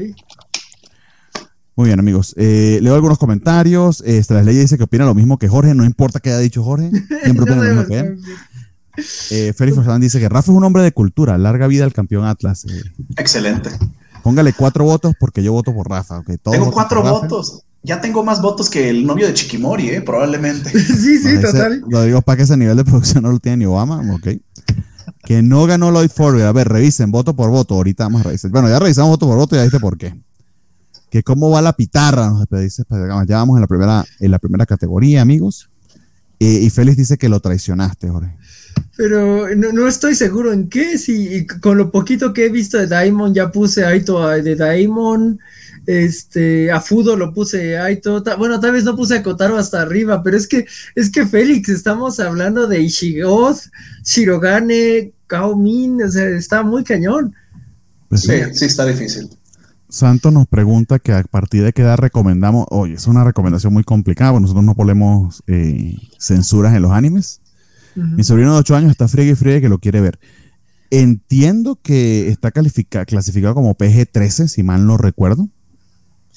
Muy bien, amigos. Eh, leo algunos comentarios. Este, la ley dice que opina lo mismo que Jorge. No importa qué haya dicho Jorge. Siempre opina lo mismo que él. Eh, Félix Fernández dice que Rafa es un hombre de cultura. Larga vida al campeón Atlas. Eh, excelente. póngale cuatro votos porque yo voto por Rafa. todos Tengo cuatro votos. Ya tengo más votos que el novio de Chiquimori, eh, probablemente. Sí, sí, total. Lo digo para que ese nivel de producción no lo tiene ni Obama, ok. Que no ganó Lloyd Forward. A ver, revisen voto por voto. Ahorita vamos a revisar. Bueno, ya revisamos voto por voto y ya viste por qué. Que cómo va la pitarra, nos dice Ya vamos en la primera, en la primera categoría, amigos. Eh, y Félix dice que lo traicionaste, Jorge. Pero no, no estoy seguro en qué. Si y con lo poquito que he visto de Daimon, ya puse Aito a- de Daimon. Este, a Fudo lo puse Aito. ta- bueno, tal vez no puse a Kotaro hasta arriba, pero es que, es que Félix, estamos hablando de Ishigoth, Shirogane, Kao Min, o sea, está muy cañón. Pues sí. Sí, sí, está difícil. Santos nos pregunta que a partir de qué edad recomendamos. Oye, es una recomendación muy complicada, porque nosotros no ponemos eh, censuras en los animes. Mi sobrino de 8 años está friegue y friegue que lo quiere ver. Entiendo que está califica- clasificado como PG-13, si mal no recuerdo.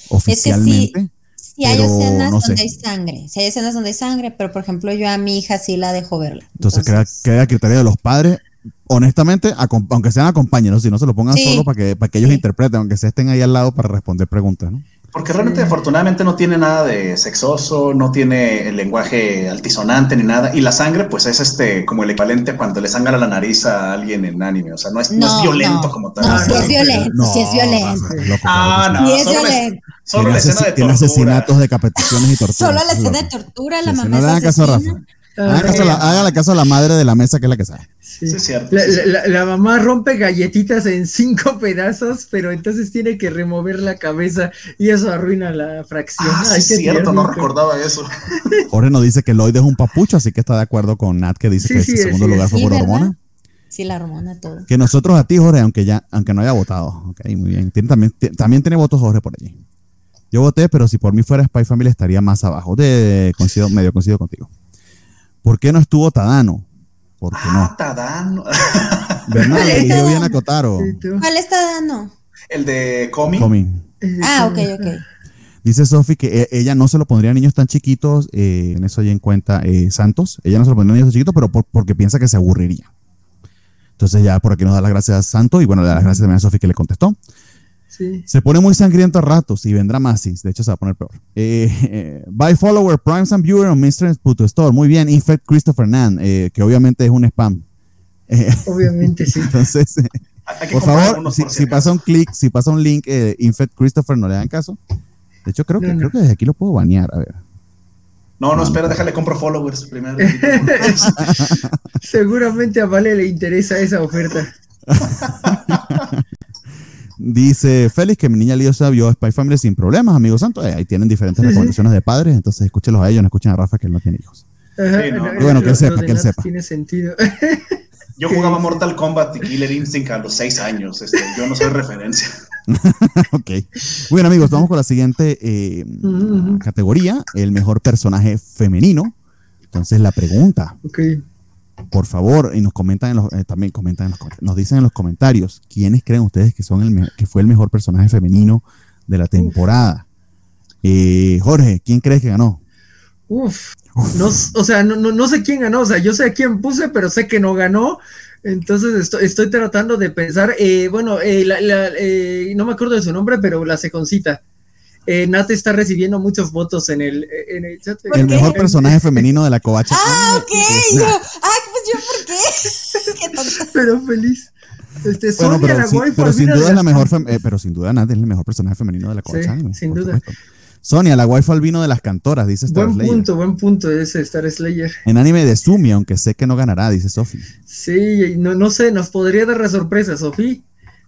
Oficialmente. Sí, hay Pero escenas no sé. donde hay sangre. Sí, hay escenas donde hay sangre, pero por ejemplo, yo a mi hija sí la dejo verla. Entonces, queda, queda a criterio de los padres. Honestamente, aunque sean acompañeros, si no se lo pongan Sí. solo para que, para que ellos Sí. interpreten, aunque se estén ahí al lado para responder preguntas, ¿no? Porque realmente, afortunadamente, no tiene nada de sexoso, no tiene el lenguaje altisonante ni nada. Y la sangre, pues es este como el equivalente a cuando le sangra la nariz a alguien en anime. O sea, no es, no es No, violento no. como tal. No, Ah, sí no, es violento, sí es violento. Ah, no. Sí es violento. Solo la escena de tiene tortura. asesinatos, decapitaciones y torturas. Solo la es escena de tortura, Sí, la sí, mamá no le hagan caso a. Rafa. Hagan caso a la- Hágale caso a la madre de la mesa que es la que sabe. Sí. Sí, es cierto. La, mamá rompe galletitas en cinco pedazos, pero entonces tiene que remover la cabeza y eso arruina la fracción. Ah, sí, Ay, es cierto, no recordaba eso. Jorge nos dice que Lloyd es un papucho, así que está de acuerdo con Nat que dice Sí, que sí, segundo sí, lugar fue por hormona. Sí, la hormona, todo. Que nosotros a ti, Jorge, aunque ya, aunque no haya votado. Ok, muy bien. Tiene, también, también tiene votos Jorge por allí. Yo voté, pero si por mí fuera Spy Family estaría más abajo. De, coincido, medio coincido contigo. ¿Por qué no estuvo Tadano? ¿Por qué no? Ah, Tadano. Bernal, Vale, eligió Tadano. bien a tú. ¿Cuál está dando? El de Comi. Comi. Eh, Ah, ok, ok. Dice Sofi que e- ella no se lo pondría a niños tan chiquitos, eh, en eso hay en cuenta eh, Santos, ella no se lo pondría a niños tan chiquitos, pero por- porque piensa que se aburriría. Entonces ya por aquí nos da las gracias a Santos y bueno, le da las gracias también a Sofi que le contestó. Sí. Se pone muy sangriento a ratos y vendrá más, sí, de hecho se va a poner peor. Eh, eh, buy follower, Primes and Viewer on Mr. Puto Store, muy bien, Infect Christopher Nan, eh, que obviamente es un spam. Eh, Obviamente sí. entonces, eh, por favor, si, pasa un clic, si pasa un link, eh, Infect Christopher, no le dan caso. De hecho, creo que, No, no. creo que desde aquí lo puedo banear. A ver. No, no, espera, déjale compro followers primero. Seguramente a Vale le interesa esa oferta. Dice Félix que mi niña Liosa vio Spy Family sin problemas, amigos santos. Eh, ahí tienen diferentes recomendaciones de padres, entonces escúchelos a ellos, no escuchen a Rafa que él no tiene hijos. Ajá, Sí, no. no, Y bueno, que él sepa, que él sepa. Tiene sentido. Yo jugaba Mortal Kombat y Killer Instinct a los seis años. Este, yo no soy referencia. ok. Muy bien, amigos, vamos con la siguiente eh, categoría: el mejor personaje femenino. Entonces, la pregunta, Ok. Por favor, y nos comentan en los, eh, también comentan en los comentarios, nos dicen en los comentarios quiénes creen ustedes que son el que fue el mejor personaje femenino de la temporada. Eh, Jorge, ¿quién crees que ganó? Uf. No, o sea, no, no, no sé quién ganó. O sea, yo sé a quién puse, pero sé que no ganó. Entonces estoy, estoy tratando de pensar. eh, bueno, eh, la- la- eh, no me acuerdo de su nombre, pero la seconcita. Eh, Nat está recibiendo muchos votos en el, en el chat. ¿Por El qué? mejor personaje femenino de la covacha. Ah, ok. Yo, ah, pues yo, ¿por qué? Pero feliz. Este, Bueno, Sonia, pero, la sí- waifu pero sin duda de es la las- mejor, eh, pero sin duda Nat es el mejor personaje femenino de la Sí, anime, sin duda. supuesto. Sonia, la waifu albino de las cantoras, dice Star Buen Slayer. punto, buen punto ese Star Slayer. En anime de Sumi, aunque sé que no ganará, dice Sofi. Sí, no, no sé, nos podría dar la sorpresa, Sofía.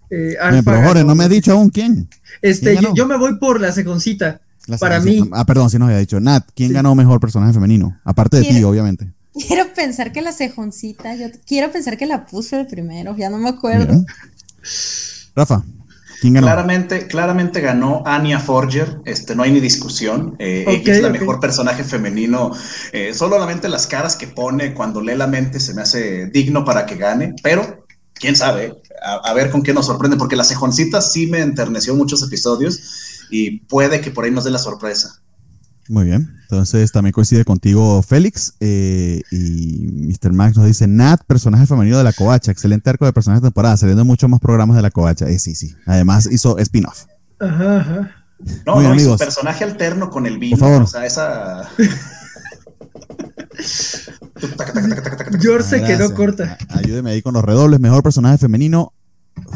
Eh, Jorge, no me ha dicho aún quién. Este, ¿quién yo, yo me voy por la seconcita. La Para mí. Ah, perdón, si nos había dicho. Nat, ¿quién Sí. ganó mejor personaje femenino? Aparte de ti, obviamente. Quiero pensar que la cejoncita, yo quiero pensar que la puso el primero, ya no me acuerdo. Rafa, ¿quién ganó? Claramente, claramente ganó Anya Forger, este, no hay ni discusión. Eh, ella es la mejor personaje femenino. Eh, solamente las caras que pone cuando lee la mente se me hace digno para que gane, pero quién sabe, a, a ver con qué nos sorprende, porque la cejoncita sí me enterneció muchos episodios y puede que por ahí nos dé la sorpresa. Muy bien. Entonces también coincide contigo Félix eh, y Mr. Max nos dice Nat, personaje femenino de la covacha. Excelente arco de personajes de temporada, saliendo en muchos más programas de la covacha. Eh, sí, sí. Además hizo spin-off. Ajá, ajá. No, Muy bien, no, su amigos. personaje alterno con el vino. Por favor. O sea, esa. George se quedó Gracias. corta. A- Ayúdeme ahí con los redobles. Mejor personaje femenino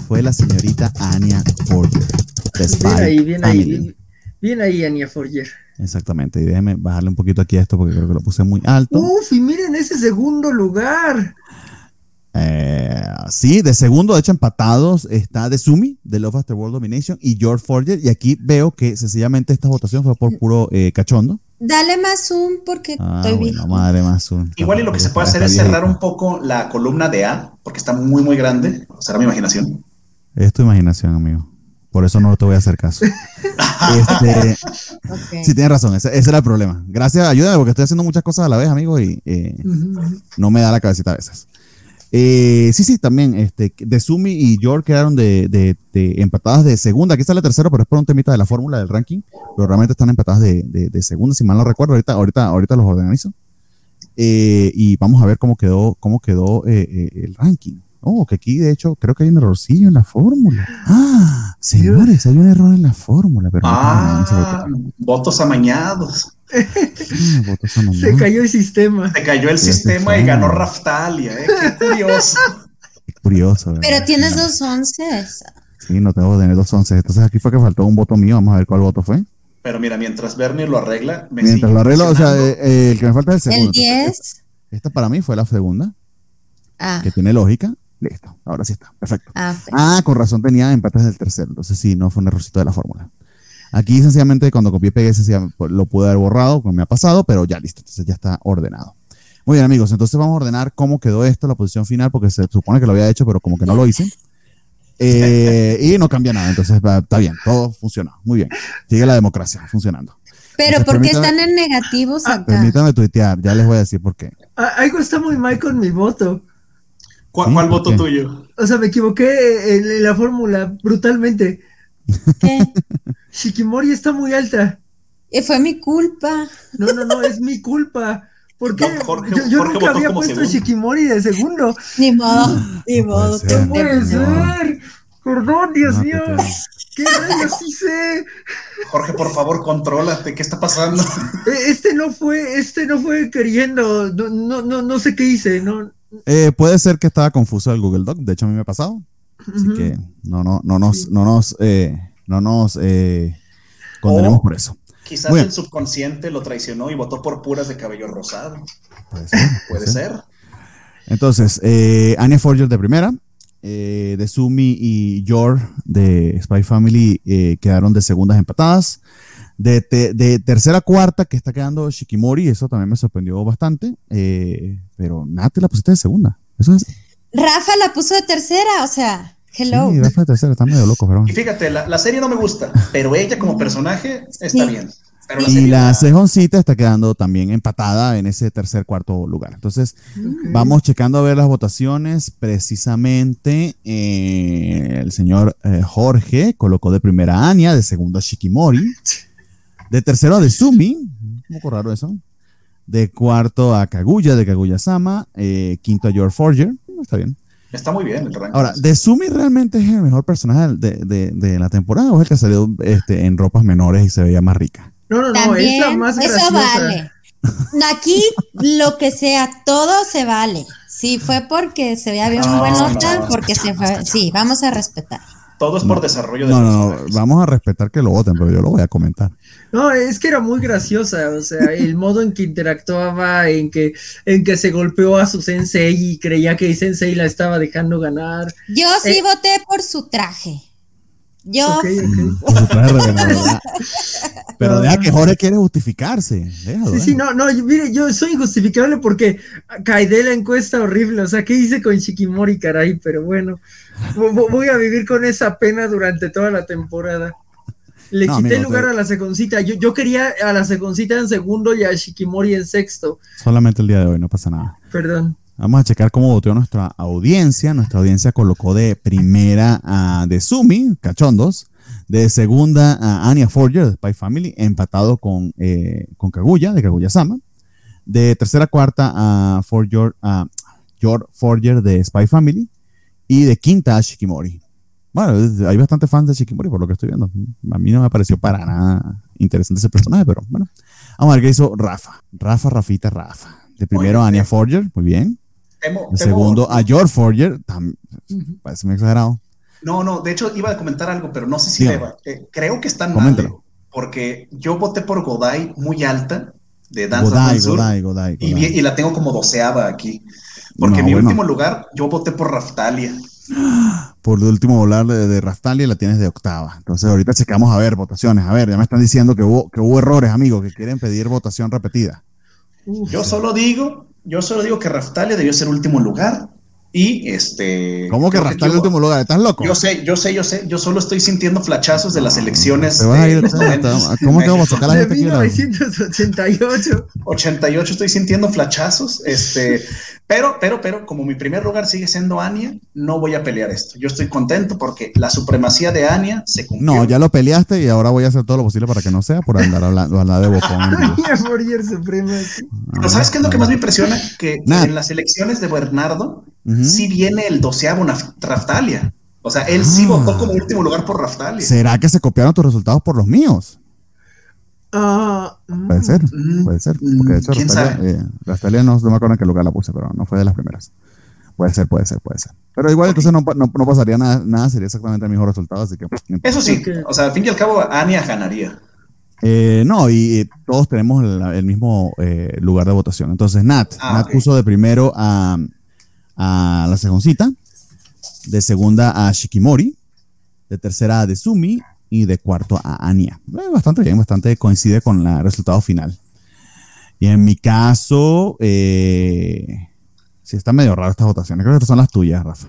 fue la señorita Anya Forger. Bien ahí, bien ahí. Bien, bien ahí, Anya Forger. Exactamente. Y déjeme bajarle un poquito aquí a esto porque creo que lo puse muy alto. Uf, y miren ese segundo lugar. Eh, sí, de segundo, de hecho, empatados está de Sumi, de Love After World Domination, y George Forger. Y aquí veo que sencillamente esta votación fue por puro eh, cachondo. Dale más zoom porque Ah, estoy bueno, bien. madre más un. Igual y lo que se puede hacer es cerrar un poco la columna de A, porque está muy, muy grande. Será mi imaginación. Es tu imaginación, amigo. Por eso no te voy a hacer caso. este, Ok. sí, tienes razón, ese, ese era el problema. Gracias, ayúdame porque estoy haciendo muchas cosas a la vez, amigo, y eh, Ujú, ujú. no me da la cabecita a veces. Eh, sí, sí, también. Este, de Sumi y York quedaron de, de- de empatadas de segunda. Aquí está la tercera, pero es por un temita de la fórmula del ranking. Pero realmente están empatadas de, de- de segunda, si mal no recuerdo. Ahorita, ahorita, ahorita los organizo. Eh, y vamos a ver cómo quedó, cómo quedó eh, eh, el ranking. Oh, que aquí de hecho creo que hay un errorcillo en la fórmula. Ah, señores, hay un error en la fórmula. Pero no, Ah, votos amañados. Ah, votos a mamá. Se cayó el sistema. Se cayó el sistema fue. y ganó Raftalia, ¿eh? Qué curioso. Qué curioso. ¿verdad? Pero tienes dos onces. Sí, no tengo que tener dos once. Entonces aquí fue que faltó un voto mío. Vamos a ver cuál voto fue. Pero mira, mientras Bernie lo arregla, me Mientras lo arreglo, o sea, eh, eh, el que me falta es el segundo. El Entonces, 10. Esta para mí fue la segunda, Ah, que tiene lógica. Listo, ahora sí está. Perfecto. ah. Ah, con razón tenía empates del tercero. Entonces sí, no fue un errorcito de la fórmula. Aquí sencillamente cuando copié y pegué, pues, lo pude haber borrado, como me ha pasado, pero ya listo. Entonces ya está ordenado. Muy bien, amigos, entonces vamos a ordenar cómo quedó esto, la posición final, porque se supone que lo había hecho, pero como que no lo hice. Eh, y no cambia nada, entonces está bien, todo funcionó. Muy bien. Sigue la democracia funcionando. Pero Entonces, ¿por qué están en negativos acá? Permítame tuitear, ya les voy a decir por qué. Ah, Algo está muy mal con mi voto. ¿Cuál, Sí, cuál ¿por voto qué? tuyo? O sea, me equivoqué en, en la fórmula brutalmente. ¿Qué? Shikimori está muy alta. Y fue mi culpa. No, no, no, es mi culpa. Porque No, Jorge- yo, yo Jorge nunca votó había como puesto a segundo. Shikimori de segundo. Ni modo, ni No puede modo. ser. qué puede ser. Perdón, Dios No mío. ¿Qué rayos hice? Jorge, por favor, contrólate. ¿Qué está pasando? Eh, Este no fue, este no fue queriendo. No, no, no, no sé qué hice. No. Eh, puede ser que estaba confuso el Google Doc, de hecho a mí me ha pasado, así Ujú. que no, no, no nos, Sí. no nos, eh, no nos eh, condenemos O- por eso. Quizás el subconsciente lo traicionó y votó por puras de cabello rosado. Puede ser, Puede ser. Entonces, eh, Anya Forger de primera, eh, de Sumi y Yor de Spy Family eh, quedaron de segundas empatadas. De, te- de tercera a cuarta, que está quedando Shikimori, eso también me sorprendió bastante. eh, pero Nati la pusiste de segunda. Eso es. Rafa la puso de tercera, o sea, hello. Sí, Rafa de tercera, está medio loco, pero. Y fíjate, la, la serie no me gusta, pero ella como personaje está Sí. bien. Pero la Y la- cejoncita está quedando también empatada en ese tercer, cuarto lugar. Entonces, vamos checando a ver las votaciones. Precisamente, eh, el señor eh, Jorge colocó de primera a Anya, de segundo a Shikimori, de tercero a Desumi, un poco raro eso, de cuarto a Kaguya, de Kaguya-sama, eh, quinto a George Forger, está bien. Está muy bien el ranking. Ahora, Desumi realmente es el mejor personaje de, de- de la temporada, o es el que salió este, en ropas menores y se veía más rica. No, no, no, es la más eso graciosa. vale. Aquí lo que sea, todo se vale. Si fue porque se veía bien No, buenota, no. porque se fue. Sí, vamos a respetar. Todo es por desarrollo de No, no, personajes. vamos a respetar que lo voten, pero yo lo voy a comentar. No, es que era muy graciosa, o sea, el modo en que interactuaba, en que, en que se golpeó a su sensei y creía que sensei la estaba dejando ganar. Yo sí Eh. voté por su traje. Yo, Ok, ok. Por su traje revelador. Pero deja que Jorge quiere justificarse. Déjalo, Sí, sí, no, no, yo- mire, yo soy injustificable porque caidé la encuesta horrible, o sea, ¿qué hice con Shikimori, caray? Pero bueno, voy a vivir con esa pena durante toda la temporada. Le No, quité amigo, lugar te- a la seconcita, yo, yo quería a la seconcita en segundo y a Shikimori en sexto, Solamente el día de hoy, no pasa nada. perdón. Vamos a checar cómo votó nuestra audiencia. Nuestra audiencia colocó de primera a Desumi, cachondos. De segunda a Anya Forger, de Spy Family, empatado con, eh, con Kaguya, de Kaguya-sama. De tercera a cuarta a Forger, a George Forger, de Spy Family. Y de quinta a Shikimori. Bueno, hay bastantes fans de Shikimori por lo que estoy viendo. A mí no me pareció para nada interesante ese personaje, pero bueno. Vamos a ver qué hizo Rafa. Rafa, Rafita, Rafa. De primero a Anya Forger, muy bien. Temo- De temo- segundo a George Forger, tam- parece muy exagerado. No, no, de hecho iba a comentar algo, pero no sé si Dígame. deba. Eh, creo que están Coméntalo. mal, eh, porque yo voté por Godai muy alta de of Godai, Godai, Godai, y, y la tengo como doceava aquí. Porque No, en mi bueno. último lugar yo voté por Raftalia. Por el último volar de, de Raftalia la tienes de octava. Entonces ahorita checamos a ver votaciones. A ver, ya me están diciendo que hubo, que hubo errores, amigos, que quieren pedir votación repetida. Uf, Yo solo digo, yo solo digo que Raftalia debió ser último lugar. Y este. ¿Cómo que Raftalia yo- último lugar? ¿Estás loco? Yo sé, yo sé, yo sé. Yo solo estoy sintiendo flachazos de las elecciones. Te vas a de ir, ¿Cómo te vamos a sacar a la de gente que quiera? 1988. 88 estoy sintiendo flachazos, este, pero, pero, pero, como mi primer lugar sigue siendo Anya, no voy a pelear esto. Yo estoy contento porque la supremacía de Anya se cumplió. No, ya lo peleaste y ahora voy a hacer todo lo posible para que no sea por andar hablando hablar de bocón. Pero ¿sabes qué es lo que más me impresiona? Que en las elecciones de Bernardo, Ujú. sí viene el doceavo Raftalia. O sea, él sí Ah. votó como último lugar por Raftalia. ¿Será que se copiaron tus resultados por los míos? Ah, mm. Puede ser, Mm, puede ser. Porque de hecho, ¿quién Rastalia, sabe? eh, Rastalia no, no me acuerdo en qué lugar la puse, pero no fue de las primeras. Puede ser, puede ser, puede ser. Pero igual entonces no, pa- no, no pasaría nada, nada, sería exactamente el mismo resultado, así que... importa. Eso sí, o sea, al fin y al cabo, Anya ganaría. Eh, no, y eh, todos tenemos la- el mismo eh, lugar de votación. Entonces, Nat, Ah, Nat puso de primero a, a la segoncita, de segunda a Shikimori, de tercera a Desumi y de cuarto a Anya. Eh, bastante bien, bastante coincide con el resultado final. Y en mi caso, eh, sí, está medio raro estas votaciones. Creo que estas son las tuyas, Rafa.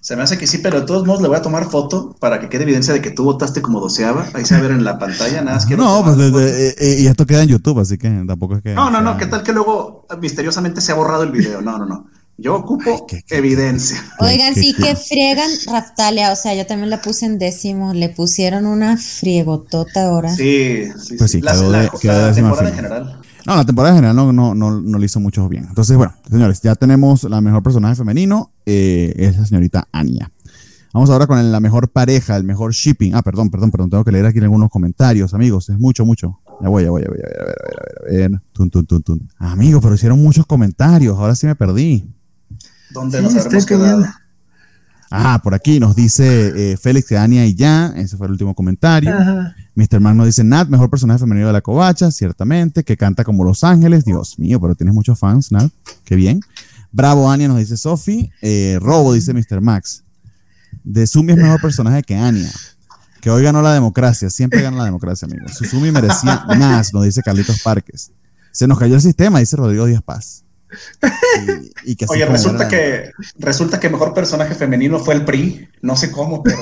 Se me hace que sí, pero de todos modos le voy a tomar foto para que quede evidencia de que tú votaste como doceava. Ahí se va a ver en la pantalla, nada más quiero No, pues eh, eh, y esto queda en YouTube, así que tampoco es que. No, no, no, ¿qué tal que luego misteriosamente se ha borrado el video? No, no, no. Yo ocupo qué- qué- evidencia. Oigan, qué sí que friegan Raftalia, o sea, yo también la puse en décimo, le pusieron una friegotota ahora. Sí, sí, Pues sí. sí, La, quedó la- quedó la temporada en general. No, la temporada en general no, no, no, no le hizo mucho bien. Entonces, bueno, señores, ya tenemos la mejor personaje femenino, eh, es la señorita Anya. Vamos ahora con el- la mejor pareja, el mejor shipping. Ah, perdón, perdón, perdón, tengo que leer aquí algunos comentarios, amigos. Es mucho, mucho. Ya voy, ya voy, ya voy, a ver, a ver, a ver, a ver, a ver. Tun, tun, tun, tun. Amigos, pero hicieron muchos comentarios, ahora sí me perdí. ¿Dónde Sí, nos estoy habremos quedado? Ah, por aquí nos dice eh, Félix que Anya y ya, ese fue el último comentario. Ajá. Mr. Mark nos dice Nat, mejor personaje femenino de la covacha, ciertamente, que canta como Los Ángeles. Dios mío, pero tienes muchos fans, Nat. Qué bien. Bravo, Anya, nos dice Sophie. Eh, Robo, dice Mr. Max. De Sumi es mejor personaje que Anya. Que hoy ganó la democracia. Siempre gana la democracia, amigos. Susumi merecía más, nos dice Carlitos Parques. Se nos cayó el sistema, dice Rodrigo Díaz Paz. Y, y que Oye, resulta que resulta que mejor personaje femenino fue el PRI. No sé cómo, pero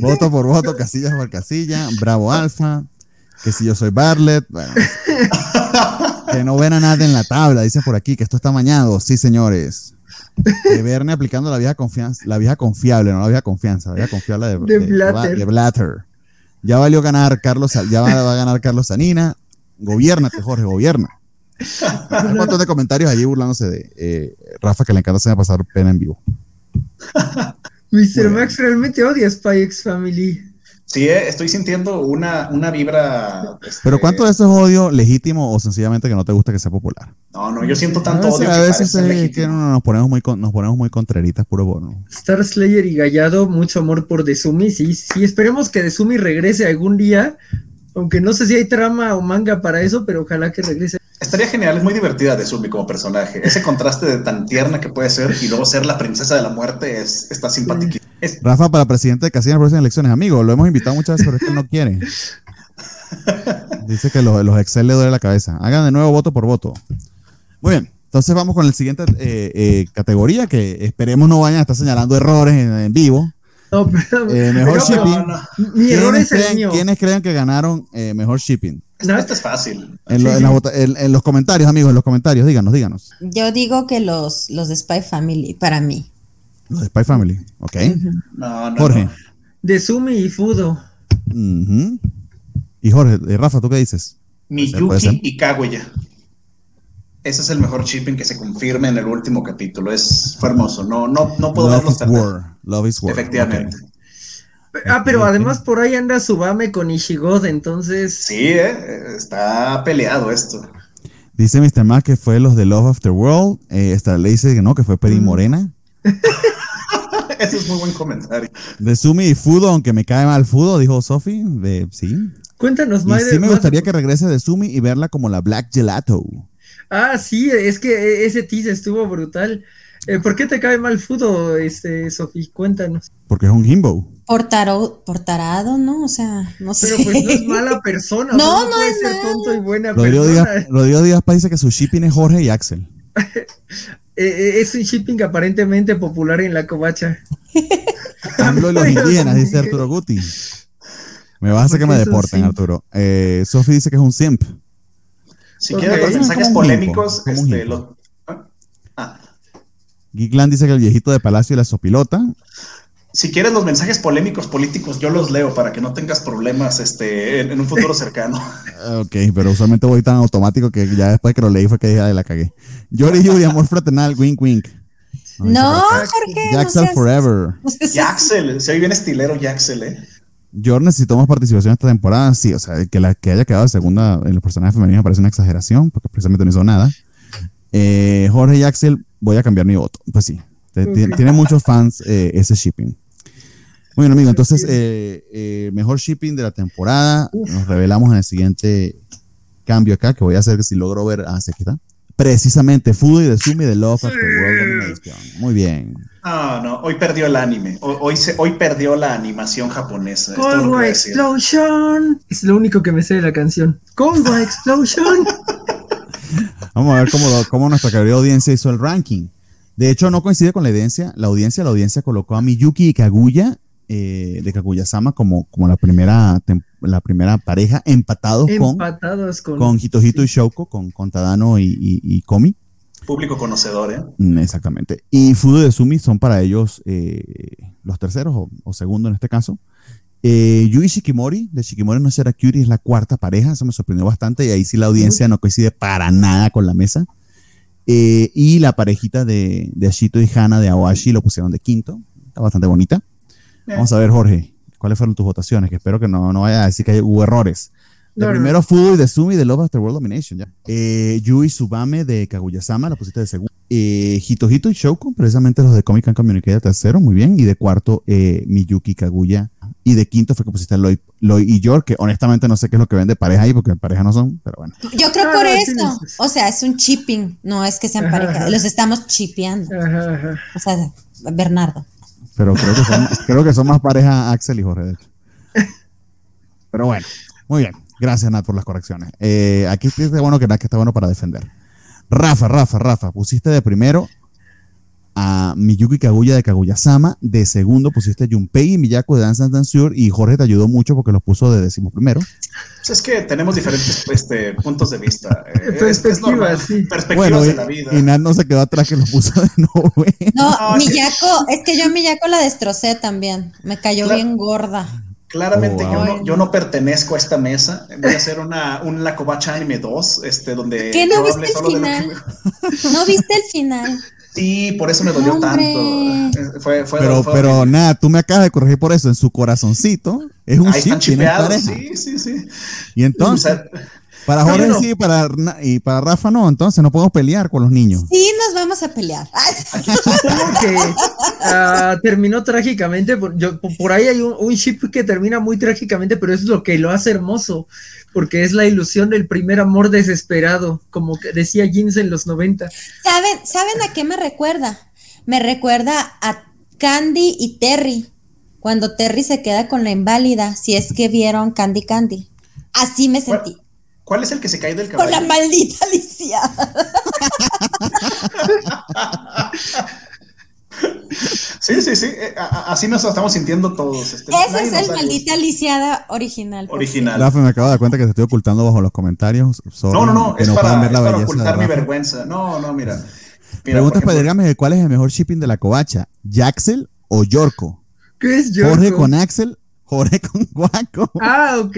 Voto por voto, casilla por casilla. Bravo Alfa. Que si yo soy Bartlett. Bueno, que no ven a nadie en la tabla, dice por aquí, que esto está mañado. Sí, señores. Que Verne aplicando la vieja confianza, la vieja confiable, no la vieja confianza, la vieja confiable de, De Blatter. de Blatter. Ya valió ganar Carlos, ya va, va a ganar Carlos Sanina. Gobiérnate, Jorge, gobierna. Un montón de comentarios allí burlándose de eh, Rafa, que le encanta hacer pasar pena en vivo. Mr. Bueno. Max realmente odia Spy X Family. sí, eh, estoy sintiendo una, una vibra. este, Pero ¿cuánto de eso es odio legítimo o sencillamente que no te gusta que sea popular? No, no, yo siento A tanto veces, odio a que veces parece es que legítimo. no, nos ponemos muy con- nos ponemos muy contreritas, puro bono. Star Slayer y Gallado, mucho amor por Desumi. Sí, sí, esperemos que Desumi regrese algún día. Aunque no sé si hay trama o manga para eso, pero ojalá que regrese. Estaría genial, es muy divertida de Sumi como personaje. Ese contraste de tan tierna que puede ser y luego ser la princesa de la muerte es, está simpático. Es- Rafa para presidente de Casilla en las próximas elecciones, amigo, lo hemos invitado muchas veces, pero es que él no quiere. Dice que los, los Excel le duele la cabeza. Hagan de nuevo voto por voto. Muy bien, entonces vamos con la siguiente eh, eh, categoría que esperemos no vayan a estar señalando errores en, en vivo. No, pero, Eh, mejor pero- shipping. no, no. Mi error ¿Quiénes es el creen, mío. quiénes creen que ganaron eh, mejor shipping? Nat, esto es fácil. En, lo- Sí, en la sí. vota- en- en los comentarios, amigos, en los comentarios, díganos, díganos. Yo digo que los, los de Spy Family, para mí. Los de Spy Family, ¿ok? No, no, Jorge. no. Desumi y Fudo. Y Jorge, eh, Rafa, ¿tú qué dices? Miyuki y Kaguya. Ese es el mejor shipping que se confirme en el último capítulo. Es, fue hermoso. No, no, no puedo Love verlos is. War. Love is War. Efectivamente. Ah, pero además por ahí anda Subame con Ishigod, entonces. Sí, eh, está peleado esto. Dice Mr. Mac que fue los de Love After World. Eh, esta le dice que no, que fue Peri Mm. Morena. Ese es muy buen comentario. De Sumi y Fudo, aunque me cae mal Fudo, dijo Sophie. De, sí. Cuéntanos Y más. sí me más- gustaría que regrese de Sumi y verla como la Black Gelato. Ah, sí, es que e- ese tease estuvo brutal. Eh, ¿Por qué te cae mal Fudo, este, Sofi? Cuéntanos. Porque es un himbo. Por, taro- por tarado, ¿no? O sea, no sé. Pero pues no es mala persona. No, no puede es ser mala. tonto y buena Rodrigo persona. Díaz, Rodrigo Díaz Paz dice que su shipping es Jorge y Axel. Eh, eh, es un shipping aparentemente popular en la covacha. AMLO y los indígenas, dice Arturo Guti. Me vas a hacer que me deporten. Arturo. Eh, Sophie dice que es un simp. Si quieres los mensajes polémicos, este, lo- ¿Ah? Ah. Geekland dice que el viejito de Palacio y la sopilota. si quieres los mensajes polémicos políticos, yo los leo para que no tengas problemas este, en, en un futuro cercano. Ok, pero usualmente voy tan automático que ya después que lo leí fue que dije, "Ay, la cagué. Yori Yuri, amor fraternal, wink wink. No, dice Jorge. no Jaxel seas- Forever. no Jaxel, se oye bien estilero Jaxel, ¿eh? Yo necesito más participación esta temporada. Sí, o sea, que, la, que haya quedado de segunda en los personajes femeninos me parece una exageración, porque precisamente no hizo nada. Eh, Jorge y Axel, voy a cambiar mi voto. Pues sí, tiene muchos fans eh, ese shipping. Muy bien, amigo, entonces, eh, mejor shipping de la temporada. Nos revelamos en el siguiente cambio acá, que voy a hacer si logro ver. Ah, sí, aquí está. Precisamente, y The Sumi de Love After World Domination. Muy bien. Ah, no, hoy perdió el anime. Hoy, hoy, se, hoy perdió la animación japonesa. decir. Explosion. Es lo único que me sé de la canción. War Explosion. Vamos a ver cómo, cómo nuestra querida audiencia hizo el ranking. De hecho, no coincide con la audiencia. La audiencia, la audiencia colocó a Miyuki y Kaguya eh, de Kaguya-sama como, como la, primera, la primera pareja, empatados, empatados con, con, Hitohito y Shouko, con, con Tadano y, y, Komi. Público conocedor, ¿eh? Mm, exactamente. Y Fudo y Sumi son para ellos eh, los terceros o, o segundo en este caso. Eh, Yui Shikimori, de Shikimori no será Curie, es la cuarta pareja, eso me sorprendió bastante y ahí sí la audiencia no coincide para nada con la mesa. Eh, y la parejita de, de Ashito y Hana de Awashi lo pusieron de quinto, está bastante bonita. Vamos a ver, Jorge, ¿cuáles fueron tus votaciones? Que espero que no, no vaya a decir que hubo errores. De primero Fudo y de Sumi de Love After World Domination, ya. Eh, Yui Subame de Kaguya-sama, la pusiste de segundo. Eh, Hitohito y Shouko, precisamente los de Comic Con Communique de tercero, muy bien. Y de cuarto, eh, Miyuki Kaguya. Y de quinto fue que pusiste Lloyd, Lloyd y York, que honestamente no sé qué es lo que vende pareja ahí, porque pareja no son, pero bueno. Yo creo por eso. O sea, es un chipping, no es que sean pareja, los estamos chipeando. O sea, Bernardo. Pero creo que son, creo que son más pareja Axel y Jorge, de hecho. Pero bueno, muy bien. Gracias, Nat, por las correcciones. Eh, aquí está bueno que Nat que está bueno para defender. Rafa, Rafa, Rafa, pusiste de primero a Miyuki Kaguya de Kaguya-sama, de segundo pusiste a Junpei y Miyako de Dance Dance y Jorge te ayudó mucho porque los puso de décimo primero. Pues es que tenemos diferentes este, puntos de vista. Eh, perspectivas, sí. Perspectivas de la vida. Y Nat no se quedó atrás que los puso de nuevo. No, Miyako, es que yo a Miyako la destrocé también. Me cayó bien gorda. Claramente oh, yo, no, yo no pertenezco a esta mesa. Voy a hacer una, un La Covacha Anime 2, este, donde ¿Qué no viste el final? ¿No viste el final? Sí, por eso me dolió tanto. Eh, fue, fue, pero, pero nada, tú me acabas de corregir por eso. En su corazoncito es un Ahí están chipeados, sí, sí, sí. Y entonces, para Jorge sí, para, y para Rafa no, entonces no podemos pelear con los niños. Sí, nos vamos a pelear. que uh, terminó trágicamente. Por, yo, por ahí hay un, un, ship que termina muy trágicamente, pero es lo que lo hace hermoso, porque es la ilusión del primer amor desesperado, como decía Jeans en los 90. ¿Saben, ¿Saben a qué me recuerda? Me recuerda a Candy y Terry, cuando Terry se queda con la inválida, si es que vieron Candy Candy. Así me sentí. ¿Cuál es el que se cae del caballo? Con la maldita Alicia. Sí, sí, sí. Eh, así nos estamos sintiendo todos. Este, Ese es el maldita lisiada original. Original. Rafa, me acabo de dar cuenta que te estoy ocultando bajo los comentarios. no, no, no. Es, para, ocultar mi vergüenza. No, no, mira. mira Preguntas para dígame cuál es el mejor shipping de la covacha. ¿Jaxel o Yorko? ¿Qué es Yorko? Jorge con Axel, Jorge con Guaco. Ah, ok.